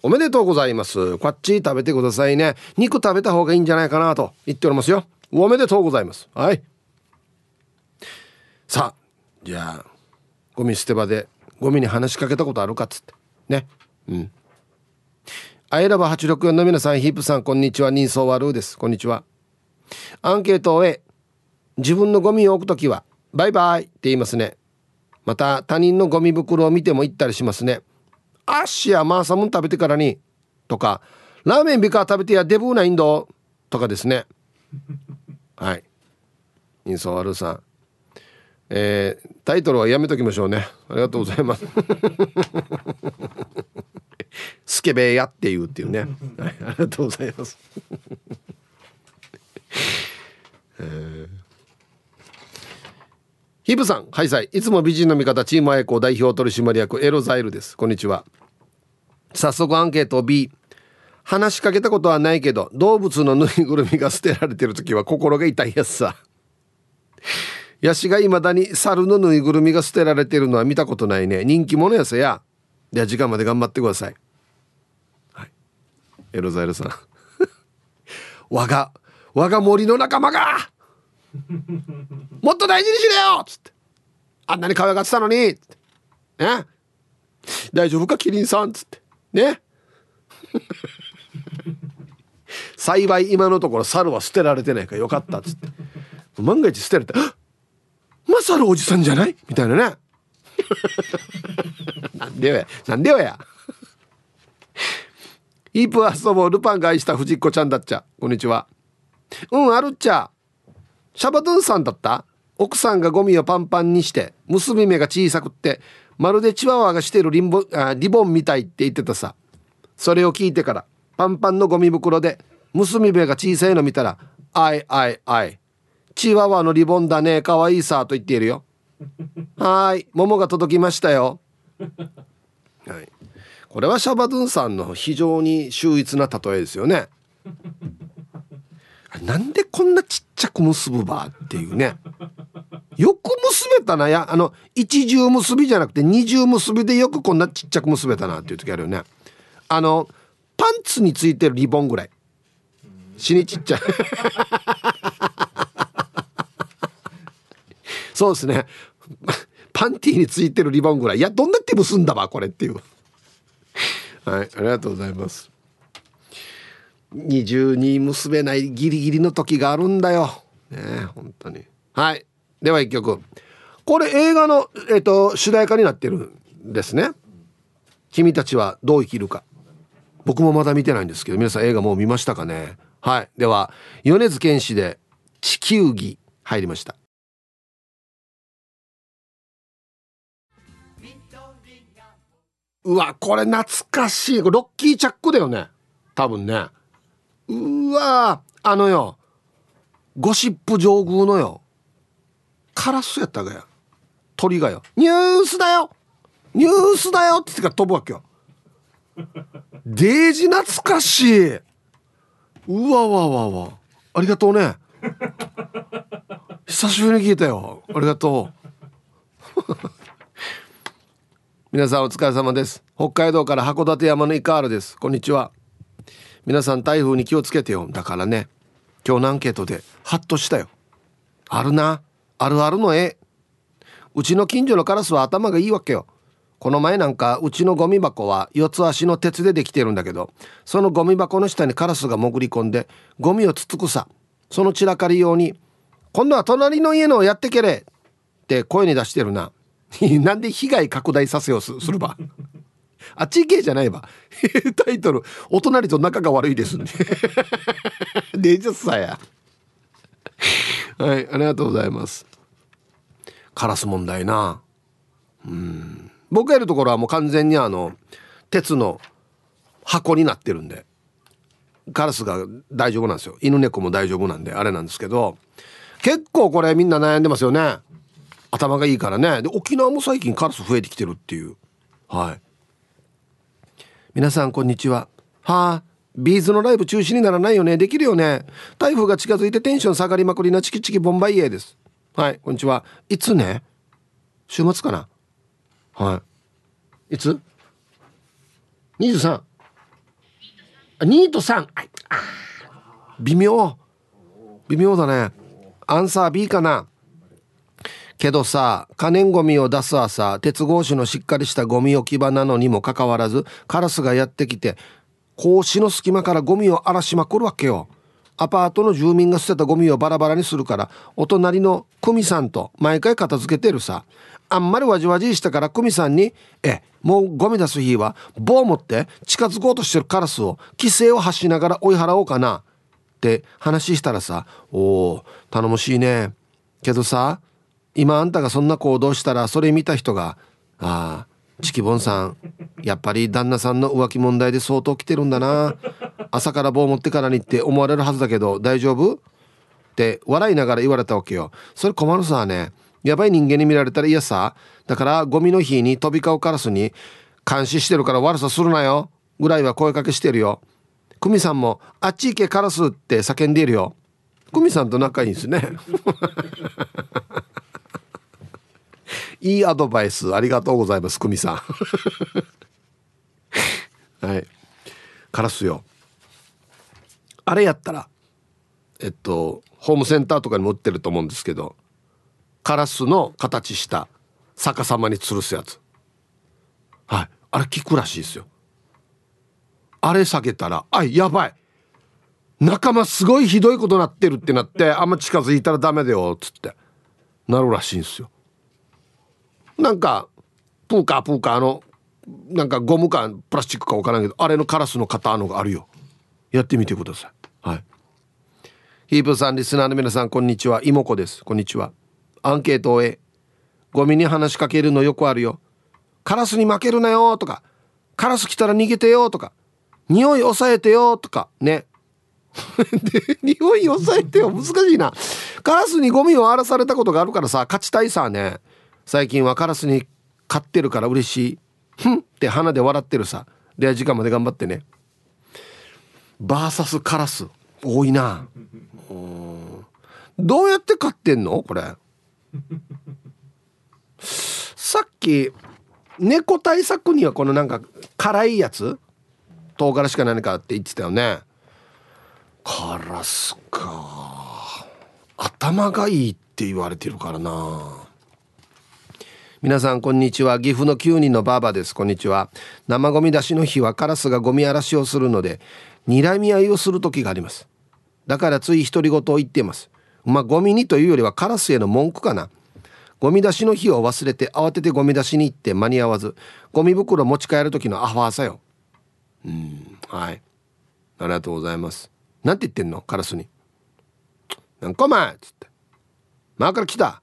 おめでとうございます。こっち食べてくださいね。肉食べた方がいいんじゃないかなと言っておりますよ。おめでとうございます。はい。さあ、じゃあ、ゴミ捨て場でゴミに話しかけたことあるかっつって。ね。うん。アイラバ864の皆さん、ヒープさん、こんにちは。人相悪です。こんにちは。アンケートを終え、自分のゴミを置くときはバイバイって言いますね。また他人のゴミ袋を見ても行ったりしますね。アッシやマーサムン食べてからにとかラーメンビカ食べてやデブーなインドとかですね。はい。インソワルさん。えー、タイトルはやめときましょうね。ありがとうございます。スケベやっていうっていうね、はい、ありがとうございます。えー。ヒブさん、はいさい。つも美人の味方、チームアエコ代表取締役、エロザイルです。こんにちは。早速アンケート B。話しかけたことはないけど、動物のぬいぐるみが捨てられてる時は心が痛いやつさ。ヤシが未だに猿のぬいぐるみが捨てられてるのは見たことないね。人気者やさや。では時間まで頑張ってください。はい。エロザイルさん。我が、我が森の仲間が もっと大事にしれよつって。あんなに可愛がってたのにつって。ね大丈夫かキリンさんつって。ね？幸い今のところ猿は捨てられてないからよかったっつって。万が一捨てられたら、まさるおじさんじゃない？みたいなね。なんでよや。なんでよや。イープ遊ぼうルパンが愛した藤子ちゃんだっちゃ。こんにちは。うん、あるっちゃ。シャバドゥンさんだった？奥さんがゴミをパンパンにして娘目が小さくってまるでチワワがしてるリンボあリボンみたいって言ってたさ。それを聞いてからパンパンのゴミ袋で娘目が小さいの見たら「あいあいあいチワワのリボンだねかわいいさ」と言っているよ。はい桃が届きましたよ。はい。これはシャバドゥンさんの非常に秀逸な例えですよね。なんでこんなちっちゃく結ぶばっていうね。よく結べたな。やあの一重結びじゃなくて二重結びでよくこんなちっちゃく結べたなっていう時あるよね。あのパンツについてるリボンぐらい。死にちっちゃい。そうですね。パンティーについてるリボンぐらい。いやどんなって結んだわこれっていう。はいありがとうございます。二重に結べないギリギリの時があるんだよ。ね本当に。はい。では一曲。これ映画の、えっ、と、主題歌になってるんですね。君たちはどう生きるか。僕もまだ見てないんですけど、皆さん映画もう見ましたかねはい。では、米津玄師で地球儀入りました。うわ、これ懐かしい。ロッキーチャックだよね。多分ね。うわあのよゴシップ上宮のよカラスやったがや。鳥がよ。ニュースだよ。ニュースだよ。って言ってから飛ぶわけよ。デージ懐かしい。うわわわわ。ありがとうね。久しぶりに聞いたよ。ありがとう。皆さんお疲れ様です。北海道から函館山のイカールです。こんにちは。皆さん台風に気をつけてよ。だからね今日のアンケートでハッとしたよ。あるな。あるあるの絵。うちの近所のカラスは頭がいいわけよ。この前なんかうちのゴミ箱は四つ足の鉄でできてるんだけどそのゴミ箱の下にカラスが潜り込んでゴミをつつくさ。その散らかり用に「今度は隣の家のをやってけれ」って声に出してるな。なんで被害拡大させようするば。あっち系じゃないわ。タイトル、お隣と仲が悪いですね。デジャスさや。はい、ありがとうございます。カラス問題な。うん。僕がいるところはもう完全にあの、鉄の箱になってるんで。カラスが大丈夫なんですよ。犬猫も大丈夫なんで、あれなんですけど、結構これみんな悩んでますよね。頭がいいからね。で、沖縄も最近カラス増えてきてるっていう。はい。皆さんこんにちは。はあビーズのライブ中止にならないよね。できるよね。台風が近づいてテンション下がりまくりなチキチキボンバイエーです。はいこんにちは。いつね？週末かな？はい。いつ？23? あ2と3微妙。微妙だね。アンサー B かな？けどさ可燃ゴミを出す朝鉄格子のしっかりしたゴミ置き場なのにもかかわらずカラスがやってきて格子の隙間からゴミを荒らしまくるわけよ。アパートの住民が捨てたゴミをバラバラにするからお隣の久美さんと毎回片付けてるさ。あんまりわじわじいしたから久美さんに「えもうゴミ出す日は棒持って近づこうとしてるカラスを規制を発しながら追い払おうかな」って話したらさ「おお頼もしいね。けどさ今あんたがそんな行動したらそれ見た人が「ああチキボンさんやっぱり旦那さんの浮気問題で相当来てるんだな。朝から棒持ってからにって思われるはずだけど大丈夫？って笑いながら言われたわけよ。それ困るさね。やばい人間に見られたら嫌さ。だからゴミの日に飛び交うカラスに監視してるから悪さするなよ。ぐらいは声かけしてるよ。久美さんもあっち行けカラスって叫んでいるよ。久美さんと仲いいんですね。いいアドバイスありがとうございます久美さん。はい。カラスよ。あれやったらえっとホームセンターとかにも売ってると思うんですけどカラスの形した逆さまに吊るすやつ。はい。あれ効くらしいですよ。あれ下げたらあやばい。仲間すごいひどいことなってるってなってあんま近づいたらダメだよっつって。なるらしいんですよ。なんかプーカープーカーのなんかゴムかプラスチックか分からんけどあれのカラスの型のがあるよ。やってみてください。はい。ヒープさんリスナーの皆さんこんにちは。妹子です。こんにちは。アンケートを終えゴミに話しかけるのよくあるよ。カラスに負けるなよとか。カラス来たら逃げてよとか。匂い抑えてよとか。ね。で匂い抑えてよ。難しいな。カラスにゴミを荒らされたことがあるからさ勝ちたいさね。最近はカラスに飼ってるから嬉しい。ふんって鼻で笑ってるさ。で時間まで頑張ってね。バーサスカラス。多いな。どうやって飼ってんの？これ。さっき猫対策にはこのなんか辛いやつ？唐辛子か何かって言ってたよね。カラスか。頭がいいって言われてるからな。皆さんこんにちは。岐阜の9人のバーバです。こんにちは。生ゴミ出しの日はカラスがゴミ嵐をするので睨み合いをする時があります。だからつい独り言を言っています。まあゴミにというよりはカラスへの文句かな。ゴミ出しの日を忘れて慌ててゴミ出しに行って間に合わずゴミ袋持ち帰る時のアファーさよ。うんはい。ありがとうございます。なんて言ってんの？カラスに。なんかお前っつって。前から来た。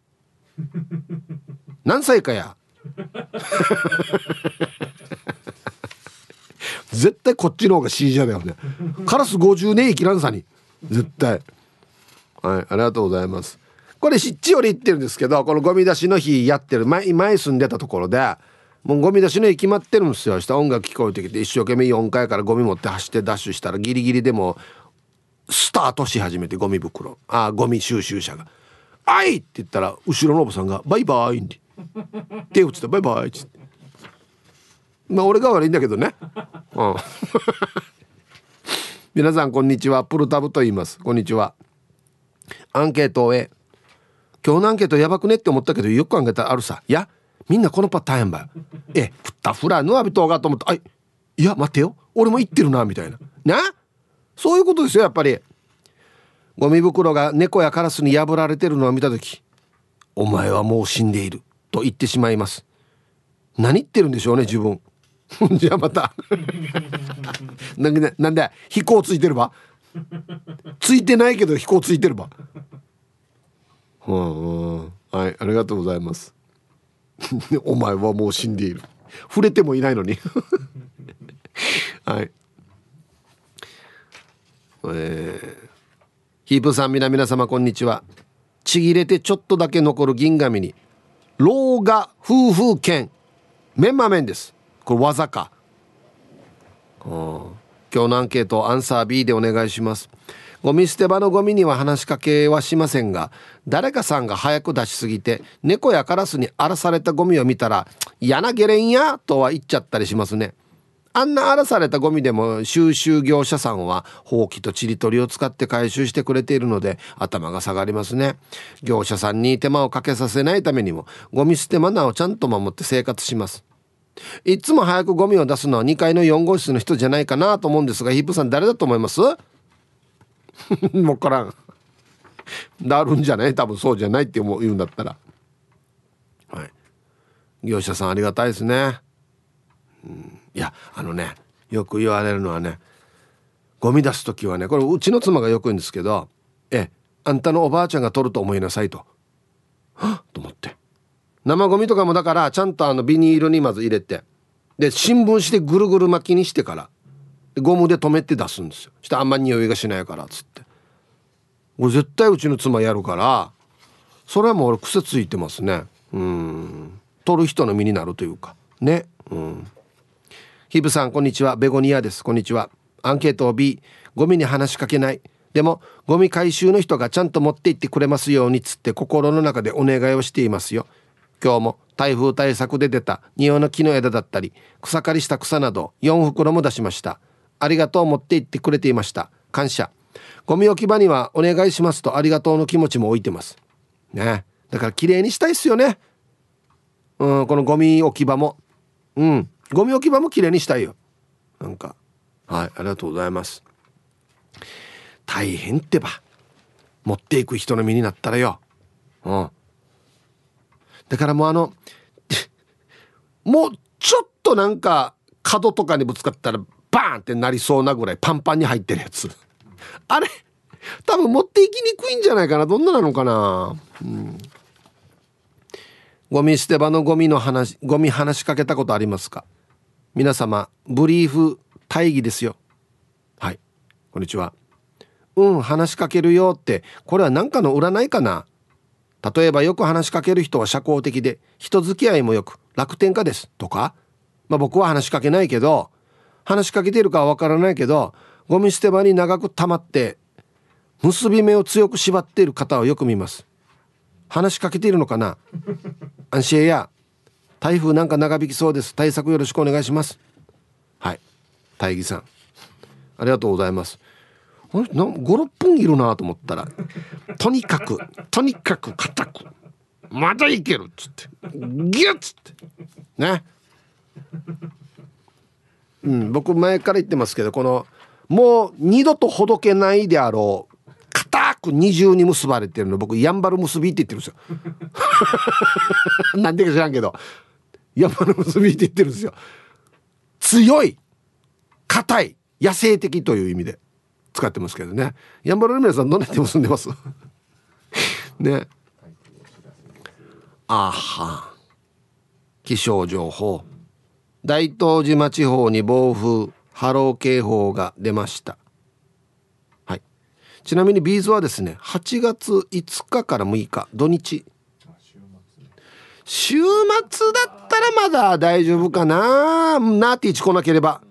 何歳かや。絶対こっちの方が C じゃだよねカラス50年生きらんさに。絶対。はいありがとうございます。これ湿地より言ってるんですけどこのゴミ出しの日やってる前前住んでたところでもうゴミ出しの日決まってるんですよ。した音楽聞こえてきて一生懸命4階からゴミ持って走ってダッシュしたらギリギリでもスタートし始めてゴミ袋。ああゴミ収集車が「あい!」って言ったら後ろのおばさんが「バイバイ」って。手打つてバイバイっつって。まあ俺が悪いんだけどね。うん。皆さんこんにちは。プルタブと言います。こんにちは。アンケートをえ今日のアンケートやばくねって思ったけどよく考えたらあるさ。いやみんなこのパターンやんばえふったフラのアビトがと思った。あいいや待ってよ。俺も言ってるなみたいな。な？そういうことですよやっぱり。ゴミ袋が猫やカラスに破られてるのを見た時。お前はもう死んでいる。と言ってしまいます。何言ってるんでしょうね自分。じゃあまた。なんでなんで飛行ついてるば？ついてないけど飛行ついてるば？うんはいありがとうございます。お前はもう死んでいる。触れてもいないのに。はい。えー、ヒープさん皆皆様こんにちは。ちぎれてちょっとだけ残る銀紙に老画夫婦券メンマメンです。これ技か。今日のアンケートアンサー B でお願いします。ゴミ捨て場のゴミには話しかけはしませんが誰かさんが早く出しすぎて猫やカラスに荒らされたゴミを見たら嫌なゲレンやとは言っちゃったりしますねあんな荒らされたゴミでも収集業者さんはほうきとちり取りを使って回収してくれているので頭が下がりますね。業者さんに手間をかけさせないためにもゴミ捨てマナーをちゃんと守って生活します。いつも早くゴミを出すのは2階の4号室の人じゃないかなと思うんですがヒップさん誰だと思います？分からん。なるんじゃない？多分そうじゃないって言うんだったら。はい。業者さんありがたいですね、うん、いやあのねよく言われるのはねゴミ出す時はねこれうちの妻がよく言うんですけど「えあんたのおばあちゃんが取ると思いなさいと」はっと思って。生ゴミとかもだからちゃんとあのビニールにまず入れてで新聞紙でぐるぐる巻きにしてからゴムで留めて出すんですよ。してあんま匂いがしないからっつって。俺絶対うちの妻やるからそれはもう俺癖ついてますね。うん。取る人の身になるというか。ね。うん。ヒブさんこんにちは。ベゴニアです。こんにちは。アンケートを B ゴミに話しかけない。でもゴミ回収の人がちゃんと持って行ってくれますようにつって心の中でお願いをしていますよ。今日も台風対策で出た庭の木の枝だったり草刈りした草など4袋も出しました。ありがとう持って行ってくれていました。感謝。ゴミ置き場にはお願いしますとありがとうの気持ちも置いてます。ね。だから綺麗にしたいっすよね。うんこのゴミ置き場も。うん。ゴミ置き場も綺麗にしたいよ。なんか。はいありがとうございます。大変ってば。持っていく人の身になったらよ。うん。だからもうあの もうちょっとなんか角とかにぶつかったらバーンってなりそうなぐらいパンパンに入ってるやつ。あれ多分持っていきにくいんじゃないかな。どんななのかな、うん、ゴミ捨て場のゴミの話ゴミ話しかけたことありますか？皆様ブリーフ大義ですよ。はい。こんにちは。うん話しかけるよってこれは何かの占いかな。例えばよく話しかける人は社交的で人付き合いもよく楽天家です。とかまあ僕は話しかけないけど話しかけてるかはわからないけどゴミ捨て場に長く溜まって結び目を強く縛っている方をよく見ます。話しかけているのかな。安心や。台風なんか長引きそうです。対策よろしくお願いします。はい。大義さん。ありがとうございます。56分いるなと思ったらとにかくとにかく硬くまだいけるっつってギュッつってね。うん僕前から言ってますけどこのもう二度とほどけないであろう固く二重に結ばれてるの僕やんばる結びって言ってるんですよ。なんでか知らんけど。やんばる結びって言ってるんですよ。強い硬い野生的という意味で使ってますけどね。やんばるの皆さんどんな手結んでます？ね。あは気象情報。大東島地方に暴風波浪警報が出ました。はい。ちなみにビーズはですね8月5日から6日土日週末だったらまだ大丈夫かなナーティーチ来なければ。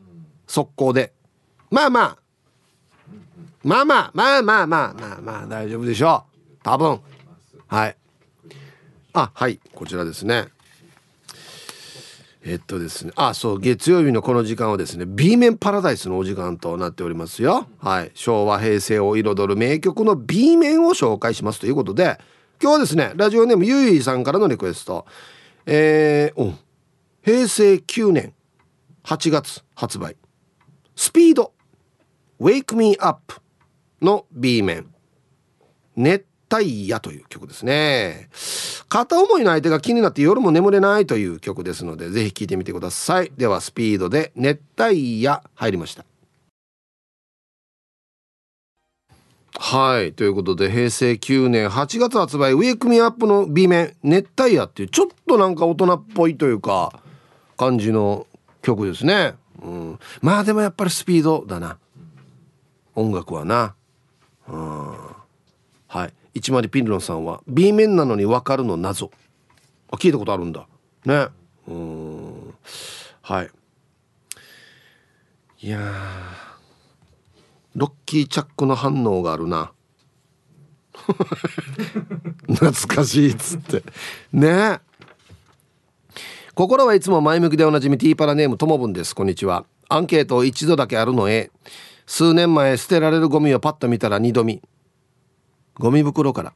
速攻で。まあ。まあまあ。まあまあまあまあまあまあ大丈夫でしょう。多分。はい。あはい。こちらですね。えっとですね。あそう。月曜日のこの時間はですね B 面パラダイスのお時間となっておりますよ。はい。昭和平成を彩る名曲の B 面を紹介しますということで今日はですねラジオネームゆいさんからのリクエスト。えー、平成9年8月発売。スピード Wake Me Up の B 面。熱帯夜という曲ですね。片思いの相手が気になって夜も眠れないという曲ですのでぜひ聴いてみてください。ではスピードで熱帯夜入りました。はい。ということで平成9年8月発売「ウェイクミアップの B 面「熱帯夜」っていうちょっとなんか大人っぽいというか感じの曲ですね、うん、まあでもやっぱりスピードだな。音楽はな。うん。はい。一丸ピンロンさんは B 面なのに分かるの謎。あ聞いたことあるんだ。ね。うん。はい。いやロッキーチャックの反応があるな。懐かしいっつって。ね。心はいつも前向きでおなじみティーパラネームともぶんです。こんにちは。アンケートを一度だけあるのへ。数年前捨てられるゴミをパッと見たら二度見。ゴミ袋から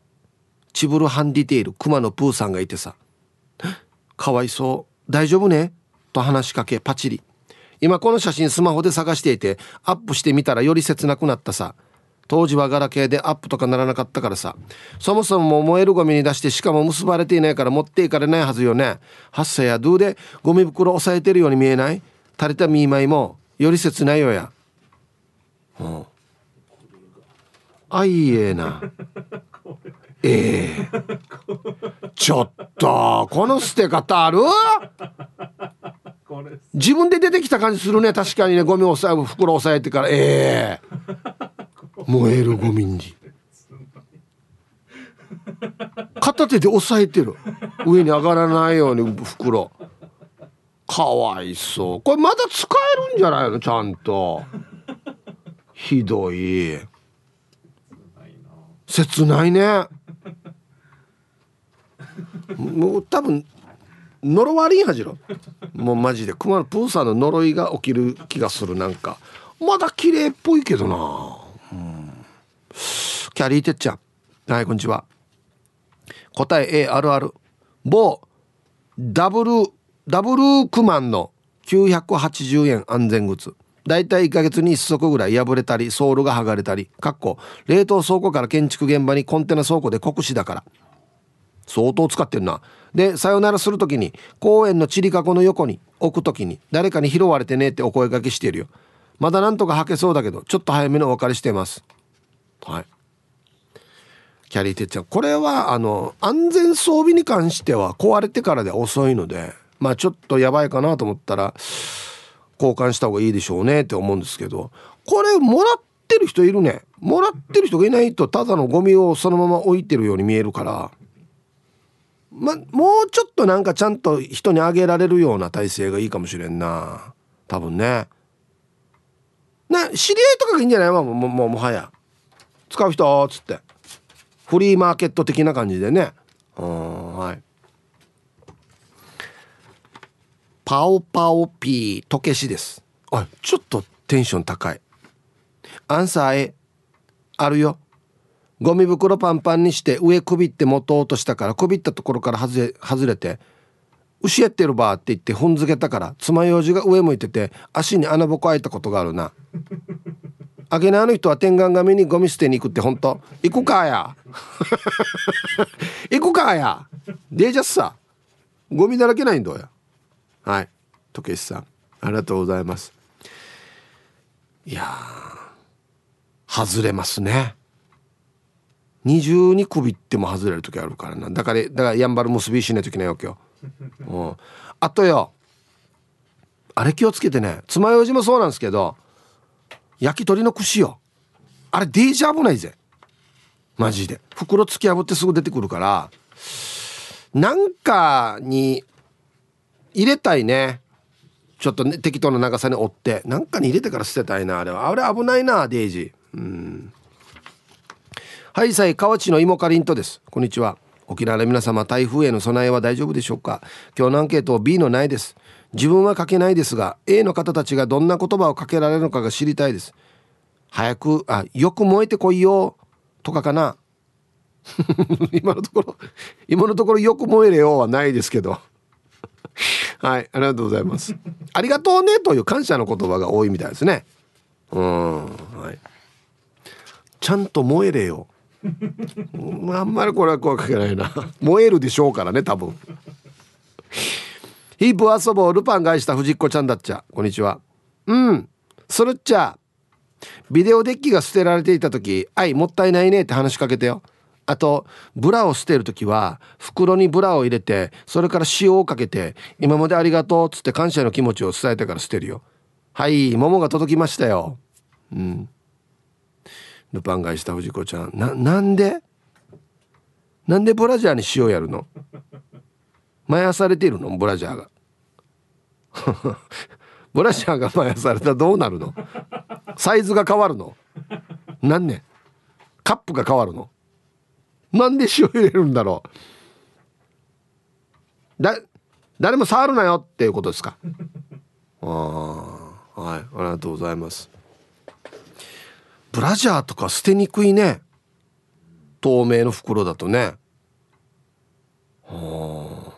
チブルハンディテールクマのプーさんがいてさ「かわいそう。大丈夫ね?」と話しかけパチリ。今この写真スマホで探していてアップしてみたらより切なくなったさ。当時はガラケーでアップとかならなかったからさ。そもそも燃えるゴミに出してしかも結ばれていないから持っていかれないはずよね。ハッサやドゥでゴミ袋押さえてるように見えない？垂れたミーマイもより切ないよや。うん。あいええな。ええ。ちょっとこの捨て方ある？自分で出てきた感じするね。確かにね。ゴミをさえ袋押さえてから。ええ。燃えるゴミに。片手で押さえてる。上に上がらないように袋。かわいそう。これまだ使えるんじゃないの？ちゃんと。ひどい。切ないね。もう多分呪われんはじろ。もうマジで。熊野プーさんの呪いが起きる気がする。なんか。まだ綺麗っぽいけどな、うん、キャリーてっちゃんはいこんにちは。答え A あるある。某ダブルダブルクマンの980円安全靴。だいたい1ヶ月に1足ぐらい破れたりソールが剥がれたり。かっこ冷凍倉庫から建築現場にコンテナ倉庫で酷使だから。相当使ってんな。でさよならする時に公園のちりかごの横に置く時に誰かに拾われてねってお声掛けしてるよ。まだなんとか履けそうだけどちょっと早めのお別れしてます。はい。キャリーてっちゃん。これはあの安全装備に関しては壊れてからで遅いのでまあちょっとやばいかなと思ったら交換した方がいいでしょうねって思うんですけどこれもらってる人いるね。もらってる人がいないとただのゴミをそのまま置いてるように見えるからまもうちょっとなんかちゃんと人にあげられるような体制がいいかもしれんな。多分ね。な知り合いとかがいいんじゃない？ももももはや。使う人っつって。フリーマーケット的な感じでね。うんはい。パオパオピーとけしです。あちょっとテンション高い。アンサー A あるよゴミ袋パンパンにして上くびって持とうとしたからくびったところから外れ外れて牛やってるばって言って踏んづけたから爪楊枝が上向いてて足に穴ぼこ開いたことがあるな。あげなあの人は天眼紙にゴミ捨てに行くって本当？行くかや？行くかや？デージャスさ。ゴミだらけないんだよはい。時計さん。ありがとうございます。いや外れますね。二重に首っても外れる時あるからな。だからだからやんばる結びしないといけないわけよ、うん、あとよあれ気をつけてね。爪楊枝もそうなんですけど焼き鳥の串よ。あれデージ危ないぜ。マジで。袋突き破ってすぐ出てくるから。なんかに入れたいね。ちょっとね適当な長さに折って。なんかに入れてから捨てたいなあれは。あれ危ないなデイジ。ーうんはいさい河内の芋かりんとです。こんにちは。沖縄の皆様台風への備えは大丈夫でしょうか？今日のアンケート B のないです。自分は書けないですが A の方たちがどんな言葉をかけられるのかが知りたいです。早くあよく燃えてこいよ。とかかな。今のところ今のところよく燃えれよはないですけど。はいありがとうございます。ありがとうねという感謝の言葉が多いみたいですね。うんはい。ちゃんと燃えれよ。あんまりこれは声かけないな。燃えるでしょうからね多分。ヒープ遊ぼうルパン返した藤子ちゃんだっちゃ。こんにちは。うん。それっちゃビデオデッキが捨てられていた時「愛もったいないね」って話しかけてよ。あとブラを捨てる時は袋にブラを入れてそれから塩をかけて「今までありがとう」っつって感謝の気持ちを伝えてから捨てるよ。はい桃が届きましたよ。うん。ルパン買いした藤子ちゃん。ななんで？なんでブラジャーに塩やるの？前やされているの？ブラジャーが。ブラジャーが前やされたらどうなるの？サイズが変わるの？何ね？カップが変わるの？なんで塩入れるんだろう？だ誰も触るなよっていうことですか？ああはい。ありがとうございます。ブラジャーとか捨てにくいね。透明の袋だとね。はあ。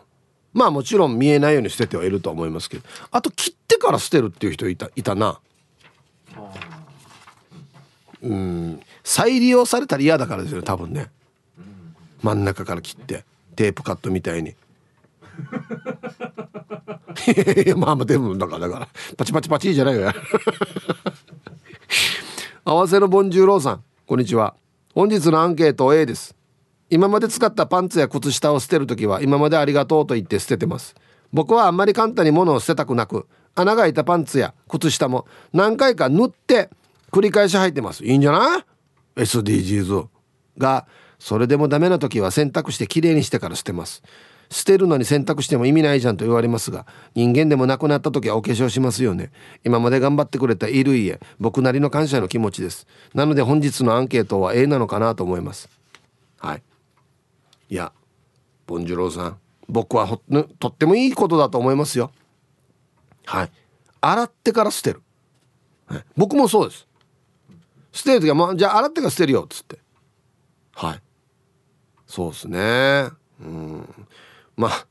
まあもちろん見えないように捨ててはいると思いますけど。あと切ってから捨てるっていう人いたいたな。うん。再利用されたら嫌だからですよ多分ね。真ん中から切って。テープカットみたいに。まあまあでもだからだからパチパチパチじゃないよ合わせのボンジューローさんこんにちは。本日のアンケート A です。今まで使ったパンツや靴下を捨てる時は今までありがとうと言って捨ててます。僕はあんまり簡単に物を捨てたくなく穴が開いたパンツや靴下も何回か縫って繰り返し履いてます。いいんじゃない ?SDGs がそれでもダメな時は洗濯してきれいにしてから捨てます。捨てるのに洗濯しても意味ないじゃんと言われますが人間でも亡くなった時はお化粧しますよね。今まで頑張ってくれた衣類へ僕なりの感謝の気持ちです。なので本日のアンケートは A なのかなと思います。はい。いやボンジュローさん僕はとってもいいことだと思いますよ。はい。洗ってから捨てる、はい、僕もそうです。捨てる時は、まあ、じゃあ洗ってから捨てるよっつって。はい。そうですね。うん。まあ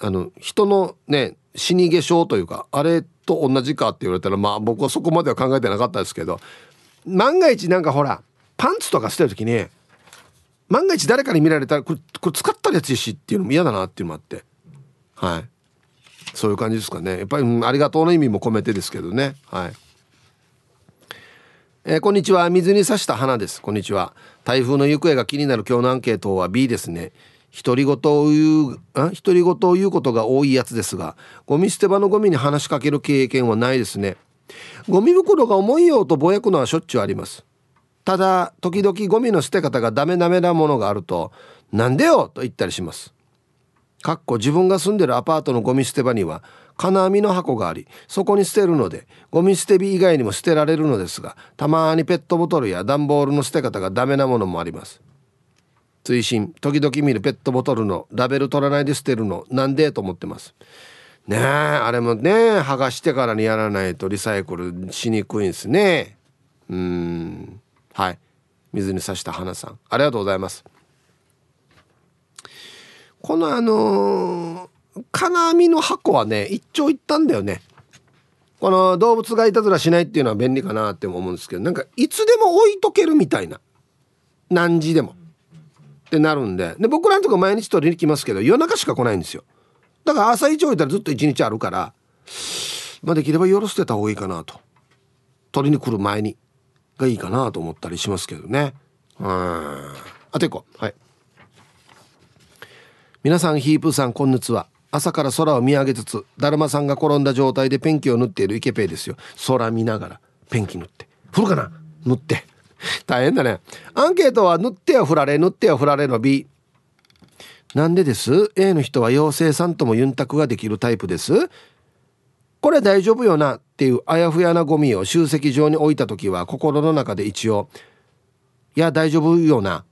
あの人のね死に化粧というかあれと同じかって言われたらまあ僕はそこまでは考えてなかったですけど万が一なんかほらパンツとか捨てる時に万が一誰かに見られたらこれこれ使ったやつやしっていうのも嫌だなっていうのもあって。はい。そういう感じですかね。やっぱり、うん、ありがとうの意味も込めてですけどね。はい。えー、こんにちは。水に刺した花です。こんにちは。台風の行方が気になる今日のアンケートは B ですね。独り言を言うあ独り言を言うことが多いやつですがゴミ捨て場のゴミに話しかける経験はないですね。ゴミ袋が重いよとぼやくのはしょっちゅうあります。ただ時々ゴミの捨て方がダメダメなものがあると「なんでよ!」と言ったりします。かっこ自分が住んでるアパートのゴミ捨て場には金網の箱がありそこに捨てるのでゴミ捨て日以外にも捨てられるのですがたまにペットボトルや段ボールの捨て方がダメなものもあります。追伸。時々見るペットボトルのラベル取らないで捨てるのなんでと思ってます。ねえあれもね剥がしてからにやらないとリサイクルしにくいんですね。うん。はい。水に刺した花さん。ありがとうございます。このあのー、金網の箱はね一長一短だよね。この動物がいたずらしないっていうのは便利かなって思うんですけどなんかいつでも置いとけるみたいな。何時でも。ってなるんで。で僕らのとこ毎日取りに来ますけど夜中しか来ないんですよ。だから朝一置いたらずっと一日あるからまあできれば夜捨てた方がいいかなと。取りに来る前にがいいかなと思ったりしますけどね。うんあと一個はい。皆さんヒープーさんこんにちは。朝から空を見上げつつだるまさんが転んだ状態でペンキを塗っているイケペイですよ。空見ながらペンキ塗って。降るかな？塗って。大変だね。アンケートは塗っては振られ塗っては振られの B なんでです？A の人は妖精さんともユンタクができるタイプです。これ大丈夫よな？っていうあやふやなゴミを集積場に置いた時は心の中で一応いや大丈夫よな？っ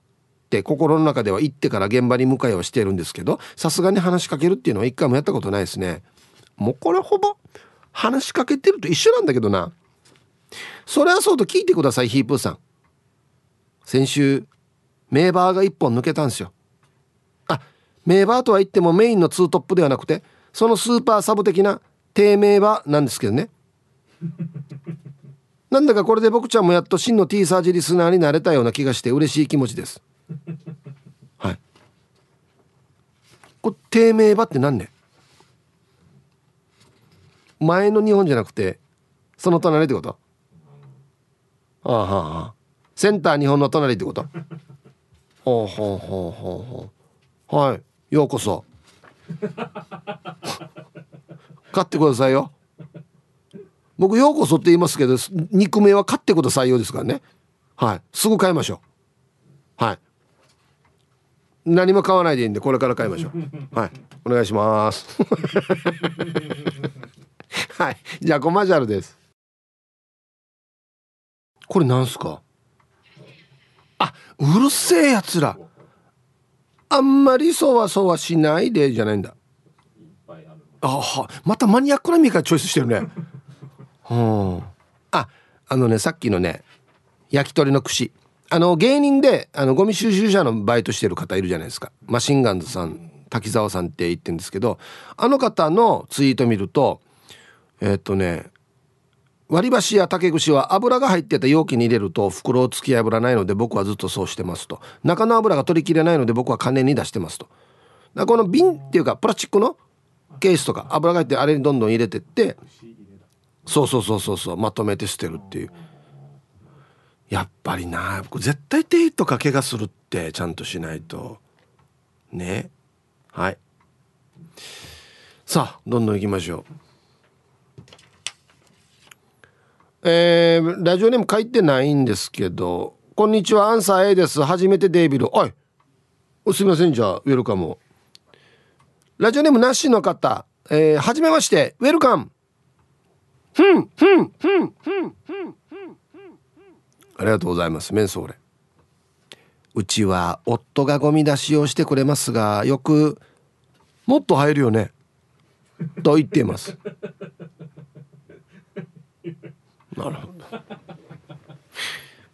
て心の中では言ってから現場に迎えをしてるんですけどさすがに話しかけるっていうのは一回もやったことないですね。もうこれほぼ話しかけてると一緒なんだけどな。それはそうと聞いてくださいヒープーさん。先週メーバーが1本抜けたんですよ。あメーバーとは言ってもメインのツートップではなくてそのスーパーサブ的な低迷場なんですけどね。なんだかこれで僕ちゃんもやっと真の T サージリスナーになれたような気がして嬉しい気持ちです。はい。これ低迷場って何ね前の日本じゃなくてその隣ってこと？ああはあはあセンター日本の隣ってこと？ほうほうほうほうほう。はい。ようこそ。買ってくださいよ。僕ようこそって言いますけど肉目は買ってくださいよですからね。はい。すぐ買いましょう。はい。何も買わないでいいんでこれから買いましょう。はい。お願いします。はい。じゃあコマーシャルです。これなんすか？あうるせえやつら。あんまりそわそわしないでじゃないんだ。あはまたマニアックなミカチョイスしてるね。うん。ああのねさっきのね焼き鳥の串。あの芸人であのゴミ収集車のバイトしてる方いるじゃないですか。マシンガンズさん滝沢さんって言ってるんですけどあの方のツイート見るとえー、っとね割り箸や竹串は油が入ってた容器に入れると袋を突き破らないので僕はずっとそうしてますと。中の油が取りきれないので僕は金に出してますと。この瓶っていうかプラスチックのケースとか油が入ってあれにどんどん入れてってそうそうそうそうそうまとめて捨てるっていう。やっぱりな僕絶対手とか怪我するってちゃんとしないと。ね。はい。さあどんどん行きましょう。えー、ラジオネーム書いてないんですけどこんにちはアンサー A です。初めてデイビル。おいすみません。じゃあウェルカムラジオネームなしの方。えー、はじめまして。ウェルカム。ふんふんふんふんふんありがとうございます。メンソーレうちは夫がゴミ出しをしてくれますがよくもっと入るよね。と言っています。なるほど。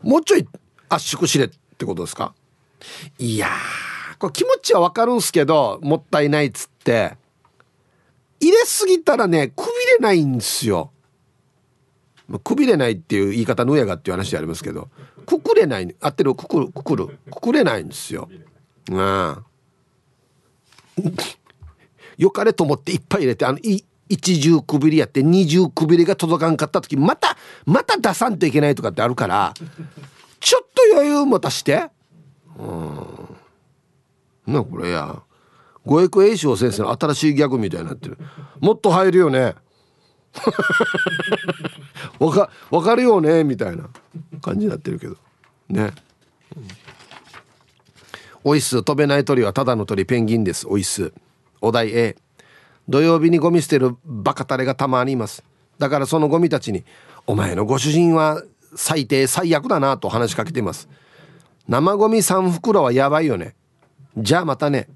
もうちょい圧縮しれってことですか？いやこれ気持ちはわかるんすけどもったいないっつって。入れすぎたらねくびれないんですよ。くびれないっていう言い方の上がっていう話ありますけど。くくれない。合ってる？くくる？くくる。くくれないんですよ。うん。よかれと思っていっぱい入れてあのい一重くびれやって二重くびれが届かんかった時またまた出さんといけないとかってあるから ちょっと余裕持たして。うん。なこれや。五役栄翔先生の新しいギャグみたいになってる。もっと入るよね。わか分かるよねみたいな感じになってるけど。ね、うん、おいっす。飛べない鳥はただの鳥ペンギンです。おいっす。お題 A 土曜日にゴミ捨てるバカタレがたまにいます。だからそのゴミたちに「お前のご主人は最低最悪だな」と話しかけています。生ゴミ3袋はやばいよね。じゃあまたね。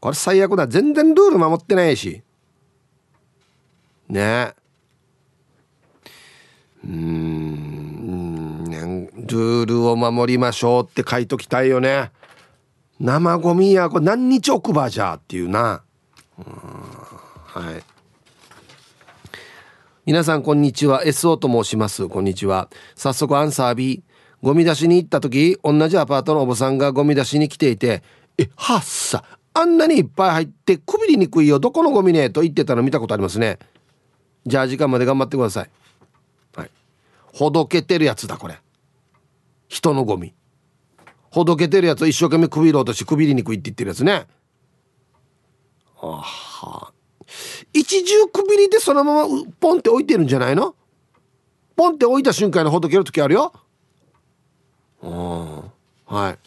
これ最悪だ。全然ルール守ってないし。ね。えうん。ルールを守りましょうって書いときたいよね。生ゴミやこれ何日置くばじゃっていうな。はい。皆さんこんにちは。SO と申します。こんにちは。早速アンサー B ゴミ出しに行った時同じアパートのおばさんがゴミ出しに来ていてえはっさあんなにいっぱい入ってくびりにくいよ。どこのゴミね？と言ってたの見たことありますね。じゃあ時間まで頑張ってください。はい。ほどけてるやつだこれ。人のゴミ。ほどけてるやつを一生懸命くびろうとしてくびりにくいって言ってるやつね。あは。一重くびりでそのままポンって置いてるんじゃないの？ポンって置いた瞬間にほどける時あるよ。うん。はい。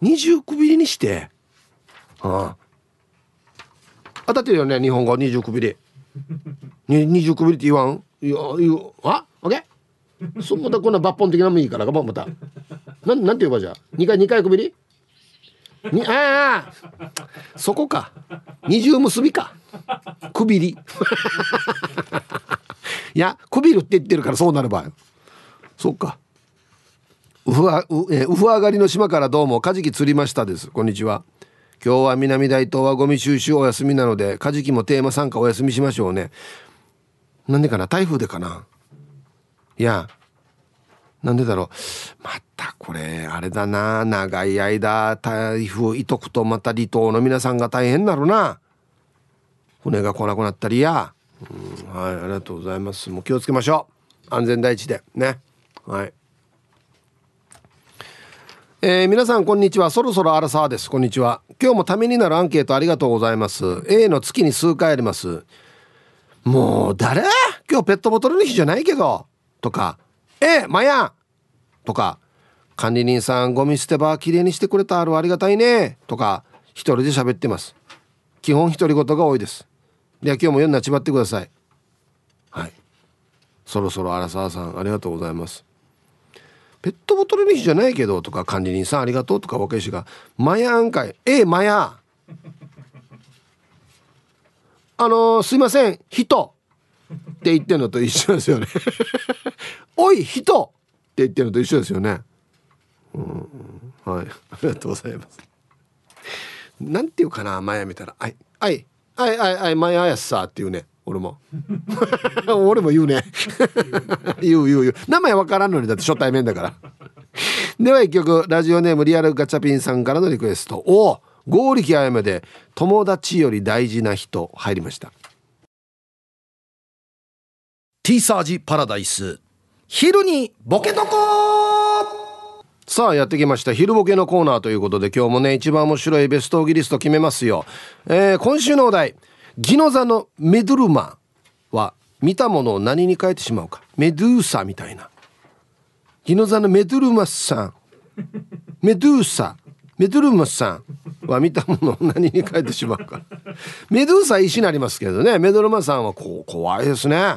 二重くびりにして。ああ当たってるよね日本語二重くびり二重くびりって言わん？いや言う。あ？オッケー？そまたこんな抜本的なもいいからまた。なんなんて言うばじゃ？あ2回2回くびりにああそこか。二重結びか。くびりいやくびるって言ってるからそうなる場合。そっか。うふわう,、えうふ上がりの島からどうもカジキ釣りましたです。こんにちは。今日は南大東はゴミ収集お休みなのでカジキもテーマ参加お休みしましょうね。なんでかな？台風でかな？いやなんでだろう。またこれあれだな。長い間台風いとくとまた離島の皆さんが大変になるな。船が来なくなったりや、うん、はいありがとうございます。もう気をつけましょう。安全第一で。ね。はい。えー、皆さんこんにちは。そろそろアラサーです。こんにちは。今日もためになるアンケートありがとうございます。A の月に数回あります。もう誰？今日ペットボトルの日じゃないけど。とか。えマヤ。とか管理人さんゴミ捨て場きれいにしてくれたあるありがたいねとか一人で喋ってます。基本独り言が多いです。では今日も読んなちまってください。はい。そろそろ荒沢さんありがとうございます。ペットボトルの日じゃないけどとか管理人さんありがとうとか若いしがマヤんかい。ええマヤあのー、すいません人。って言ってるのと一緒ですよね。おい人。言ってるのと一緒ですよね。うん。はい。ありがとうございます。なんていうかなマヤ見たら「はい。はい。はいはいはい。マヤやさ」っていうね。俺も。俺も言うね。言う言う言う。名前わからんのにだって初対面だから。では一曲ラジオネームリアルガチャピンさんからのリクエスト。おお剛力あやめで友達より大事な人入りました。ティーサージパラダイス。昼にボケとこさあやってきました昼ボケのコーナーということで今日もね一番面白いベストオギリスト決めますよ、えー、今週のお題。ギノザのメドゥルマは見たものを何に変えてしまうか？メドゥーサみたいな。ギノザのメドゥルマさん。メドゥーサ。メドゥルマさんは見たものを何に変えてしまうか？メドゥーサ石になりますけどね。メドゥルマさんはこう怖いですね。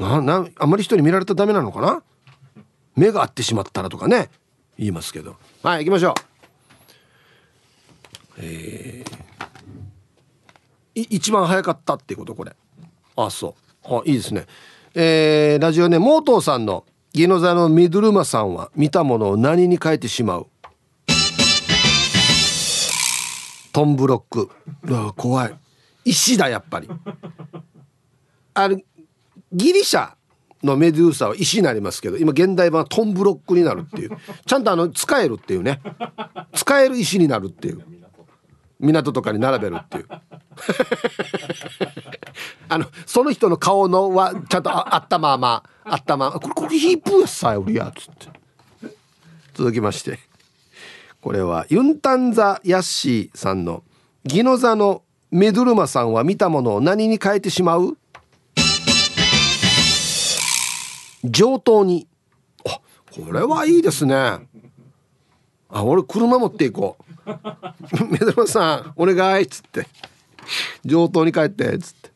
ななあんまり人に見られたらダメなのかな？目が合ってしまったらとかね。言いますけど。はい行きましょう。えー、一番早かったってこと？これ。あそう。あいいですね。えー、ラジオネモートーさんのギノザのミドルマさんは見たものを何に変えてしまう？トンブロック。うわ怖い。石だやっぱり。あれギリシャのメデューサは石になりますけど今現代版はトンブロックになるっていう。ちゃんとあの使えるっていうね。使える石になるっていう。港とかに並べるっていう。あのその人の顔のはちゃんとあったままあったまま。これこれヒープーさよりやつって。続きまして。これはユンタンザ・ヤッシーさんのギノザのメドゥルマさんは見たものを何に変えてしまう上等に。あこれはいいですね。あ俺車持っていこう。目玉さんお願いっつって。上等に帰ってっつって。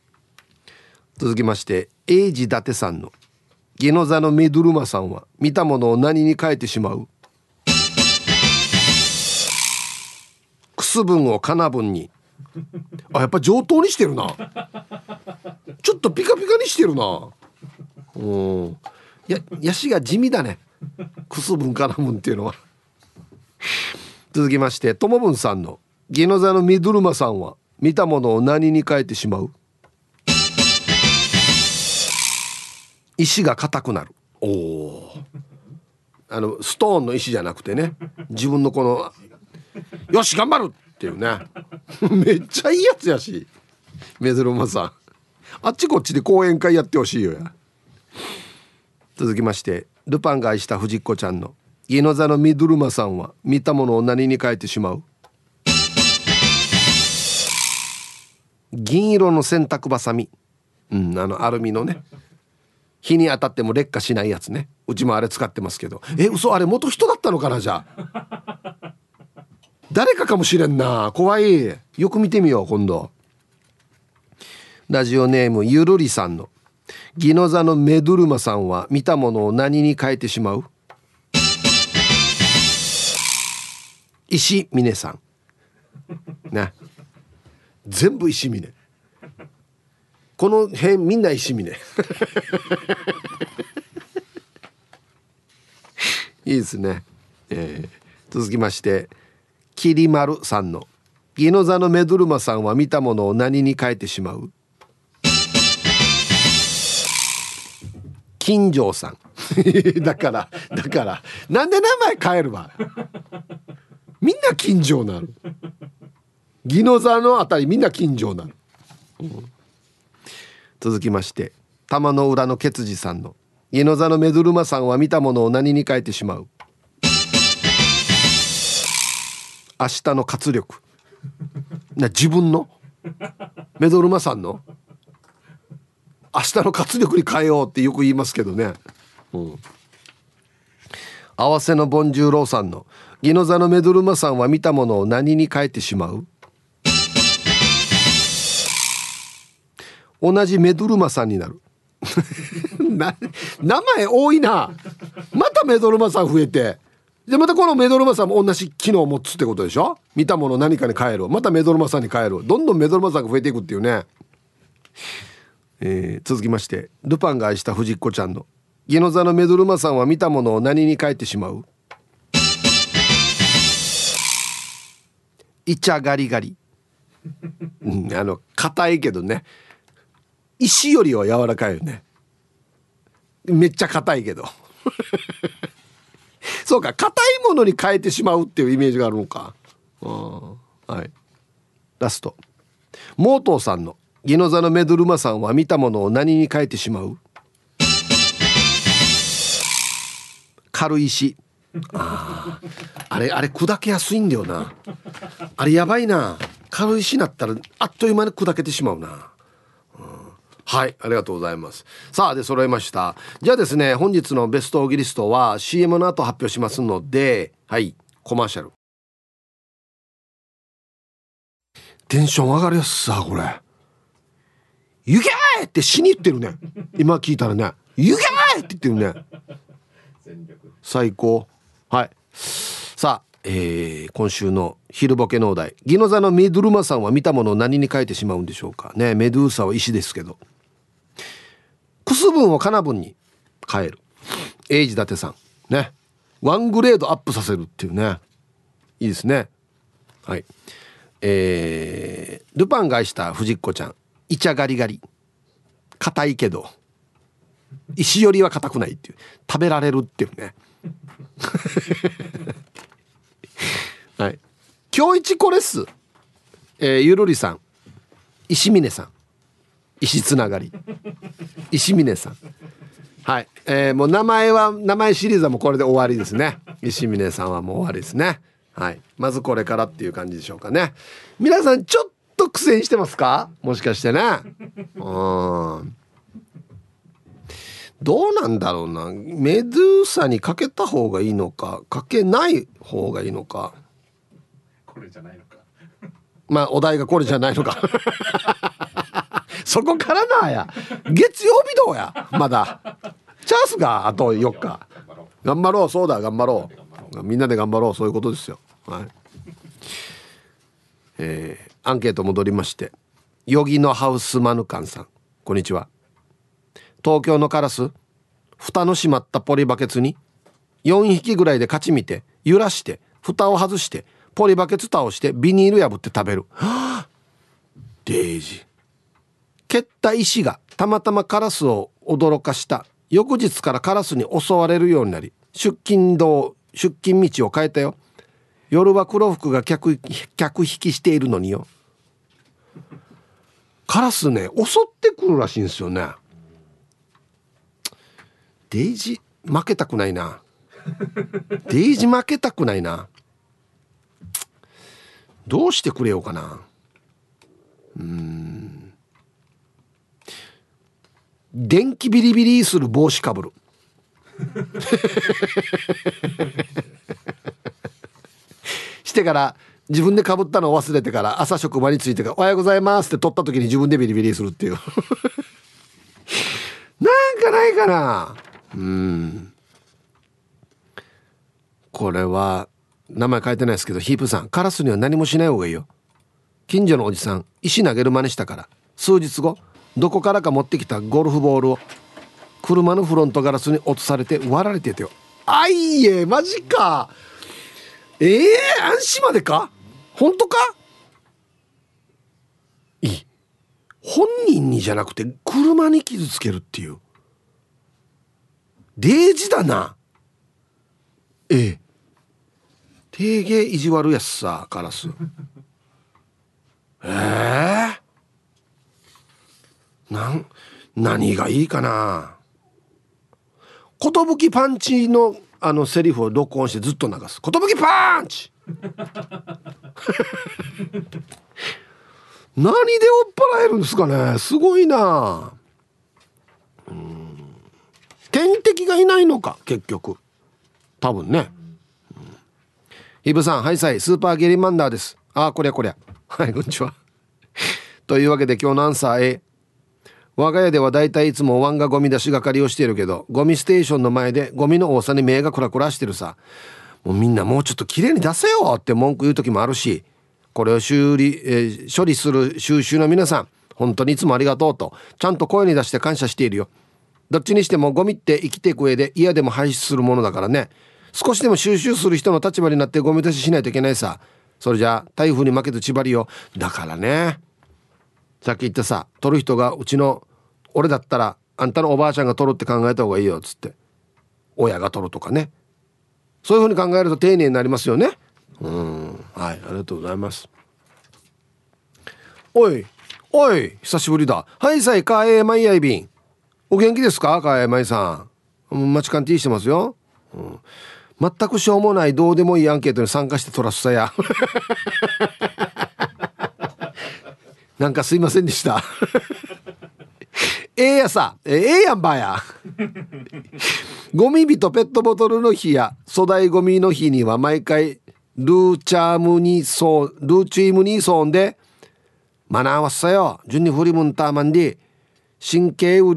続きまして英治伊達さんの「ゲノザのメドゥルマさんは見たものを何に変えてしまう?」くす分をかな分に。あやっぱ上等にしてるな。ちょっとピカピカにしてるな。うん。やヤシが地味だねくすぶんからむんっていうのは続きましてともぶんさんの「ギノザのミドルマさんは見たものを何に変えてしまう?」石が硬くなるおおあのストーンの石じゃなくてね自分のこの「よし頑張る!」っていうね めっちゃいいやつやしメドルマさんあっちこっちで講演会やってほしいよや。続きましてルパンが愛した藤子ちゃんの家の座のミドルマさんは見たものを何に変えてしまう？銀色の洗濯ばさみうんあのアルミのね。日に当たっても劣化しないやつね。うちもあれ使ってますけど。え嘘あれ元人だったのかなじゃあ。誰かかもしれんな。怖い。よく見てみよう今度。ラジオネームゆるりさんの。ギノザのメドゥルマさんは見たものを何に変えてしまう？石峰さん。ね。全部石峰。この辺みんな石峰。いいですね、えー、続きましてきりまるさんの。ギノザのメドルマさんは見たものを何に変えてしまう？金城さん。だからだから。なんで名前変えるわ？みんな金城なる宜野座のあたりみんな金城なる、うん、続きまして玉の裏のケツジさんの宜野座のメドルマさんは見たものを何に変えてしまう？明日の活力。な自分の？メドルマさんの？明日の活力に変えようってよく言いますけどね。うん。合わせのボンジューローさんのギノザのメドルマさんは見たものを何に変えてしまう？同じメドルマさんになる。な名前多いな。またメドルマさん増えて。でまたこのメドルマさんも同じ機能を持つってことでしょ？見たもの何かに変えるまたメドルマさんに変えるどんどんメドルマさんが増えていくっていうね。えー、続きましてルパンが愛した藤子ちゃんの「ギノザのメドルマさんは見たものを何に変えてしまう?」イチャガリガリ、うん、あの硬いけどね。石よりは柔らかいよね。めっちゃ硬いけど。そうか硬いものに変えてしまうっていうイメージがあるのか。はい。ラスト。モートーさんのギノザのメドルマさんは見たものを何に変えてしまう？軽石。ああれあれ砕けやすいんだよな。あれやばいな。軽石になったらあっという間に砕けてしまうな、うん、はいありがとうございます。さあで揃いました。じゃあですね本日のベストオギリストは CM の後発表しますのではいコマーシャル。テンション上がるやつさこれ「行け!」って死に言ってるね。今聞いたらね「行け!」って言ってるね。最高。はい。さあ、えー、今週の昼ボケのお題。ギノザのメドルマさんは見たものを何に変えてしまうんでしょうか。ねメドゥーサは石ですけど。クス分をカナ分に変える。エイジ伊達さん。ね。ワングレードアップさせるっていうね。いいですね。はい。えー、ルパンが愛した藤子ちゃん。イチャガリガリ。硬いけど。石よりは硬くないっていう。食べられるっていうね。はい。今日一これっすえー、ゆるりさん。石峰さん。石つながり。石峰さん。はい、えー、もう名前は名前シリーズはもうこれで終わりですね。石峰さんはもう終わりですね。はい。まずこれからっていう感じでしょうかね。皆さんちょっと苦戦してますか？もしかしてね。うん。どうなんだろうな。メドゥーサにかけた方がいいのか？かけない方がいいのか？これじゃないのか。まあお題がこれじゃないのか。そこからなや。月曜日どうや？まだ。チャンスがあと4日。頑張ろう。そうだ頑張ろう。みんなで頑張ろう。そういうことですよ。はい。えー、アンケート戻りましてヨギのハウスマヌカンさんこんにちは。東京のカラス蓋の閉まったポリバケツに4匹ぐらいで勝ち見て揺らして蓋を外してポリバケツ倒してビニール破って食べる。は あデイジ。蹴った石がたまたまカラスを驚かした。翌日からカラスに襲われるようになり出勤道出勤道を変えたよ。夜は黒服が客客引きしているのによ。カラスね襲ってくるらしいんですよね。デイジ負けたくないな。デイジ負けたくないな。どうしてくれようかな。うん。電気ビリビリする帽子かぶる。してから自分でかぶったのを忘れてから朝職場に着いてから「おはようございます」って取った時に自分でビリビリするっていう。なんかないかな。うん。これは名前書いてないですけどヒープさん。カラスには何もしない方がいいよ。近所のおじさん石投げる真似したから。数日後どこからか持ってきたゴルフボールを車のフロントガラスに落とされて割られててよ。あいえマジか。ええー、安心までか？本当か？いい。本人にじゃなくて車に傷つけるっていう。0時だな。ええ。定芸意地悪やつさカラスええ。ー、なん何がいいかな。寿パンチのあのセリフを録音してずっと流す。寿パンチ！何で追っ払えるんですかね？すごいな。うん。天敵がいないのか結局。多分ね、うん、イブさんはいさいスーパーゲリマンダーです。ああこりゃこりゃ。はいこんにちは。というわけで今日のアンサー A 我が家ではだいたいいつもワンがゴミ出し係をしているけどゴミステーションの前でゴミの多さに目がクラクラしてるさ。もうみんなもうちょっと綺麗に出せよって文句言う時もあるしこれを修理、えー、処理する収集の皆さん本当にいつもありがとうとちゃんと声に出して感謝しているよ。どっちにしてもゴミって生きていく上で嫌でも排出するものだからね。少しでも収集する人の立場になってゴミ出ししないといけないさ。それじゃあ台風に負けず縛りよ。だからね。さっき言ったさ取る人がうちの俺だったらあんたのおばあちゃんが取るって考えた方がいいよっつって。親が取るとかね。そういうふうに考えると丁寧になりますよね。うん。はいありがとうございます。おいおい久しぶりだ。はいさいかえまいやいびん。お元気ですか？かえまいさん。マチカンティーしてますよ、うん、全くしょうもないどうでもいいアンケートに参加してトラスさやなんかすいませんでした。ええやさ。ええやんばや。ゴミ日とペットボトルの日や粗大ゴミの日には毎回ルーチャームニーソンルーチームニーソンでマナーはっさよ。順に振りむんたまんで神経う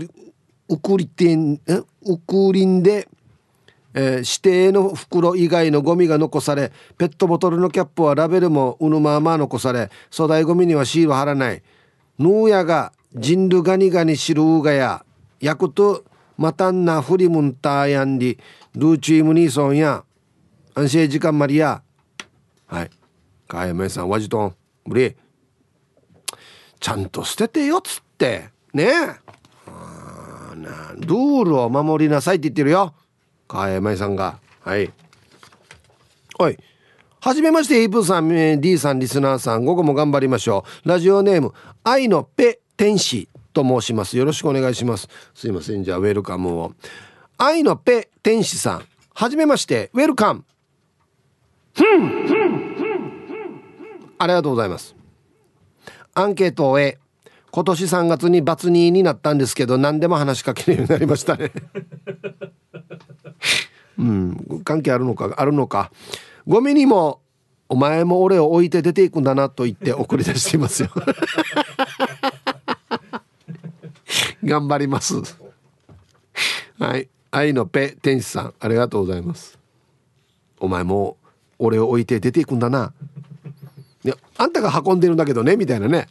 ウクリテンウクリンで、えー、指定の袋以外のゴミが残されペットボトルのキャップはラベルもうぬまま残され粗大ゴミにはシール貼らない。ヌーヤが人類ガニガニシルーガやヤクトマタンナフリムンターヤンリルーチームニーソンや安静時間マリアはい。かやめさんワジトンブリちゃんと捨ててよっつって。ね。えルールを守りなさいって言ってるよ。かやめさんがはいはいはじめまして、イープーさん、D さん、リスナーさん、午後も頑張りましょう。ラジオネーム、愛のペ天使と申します。よろしくお願いします。すいません。じゃあ、ウェルカムを。愛のペ天使さん、はじめまして、ウェルカム。ありがとうございます。アンケートを終え、今年3月にバツ2になったんですけど、何でも話しかけるようになりましたね。うん、関係あるのか、あるのか。ゴミにもお前も俺を置いて出ていくんだなと言って送り出していますよ。頑張ります。はい。愛のペ天使さんありがとうございます。お前も俺を置いて出ていくんだな。いやあんたが運んでるんだけどねみたいなね。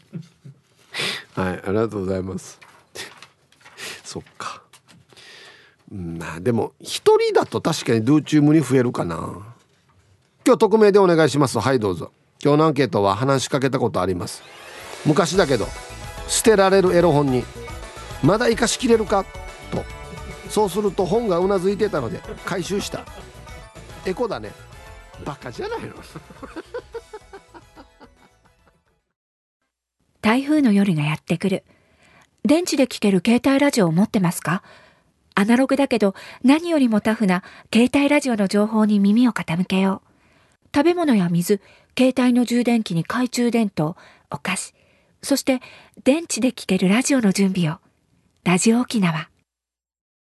はいありがとうございます。そっか。まあでも一人だと確かにドゥーチュームに増えるかな。今日匿名でお願いします。はいどうぞ。今日のアンケートは話しかけたことあります。昔だけど捨てられるエロ本にまだ生かしきれるか？と。そうすると本がうなずいてたので回収した。エコだね。バカじゃないの？台風の夜がやってくる電池で聴ける携帯ラジオを持ってますか？アナログだけど何よりもタフな携帯ラジオの情報に耳を傾けよう食べ物や水、携帯の充電器に懐中電灯、お菓子、そして電池で聴けるラジオの準備を。ラジオ沖縄。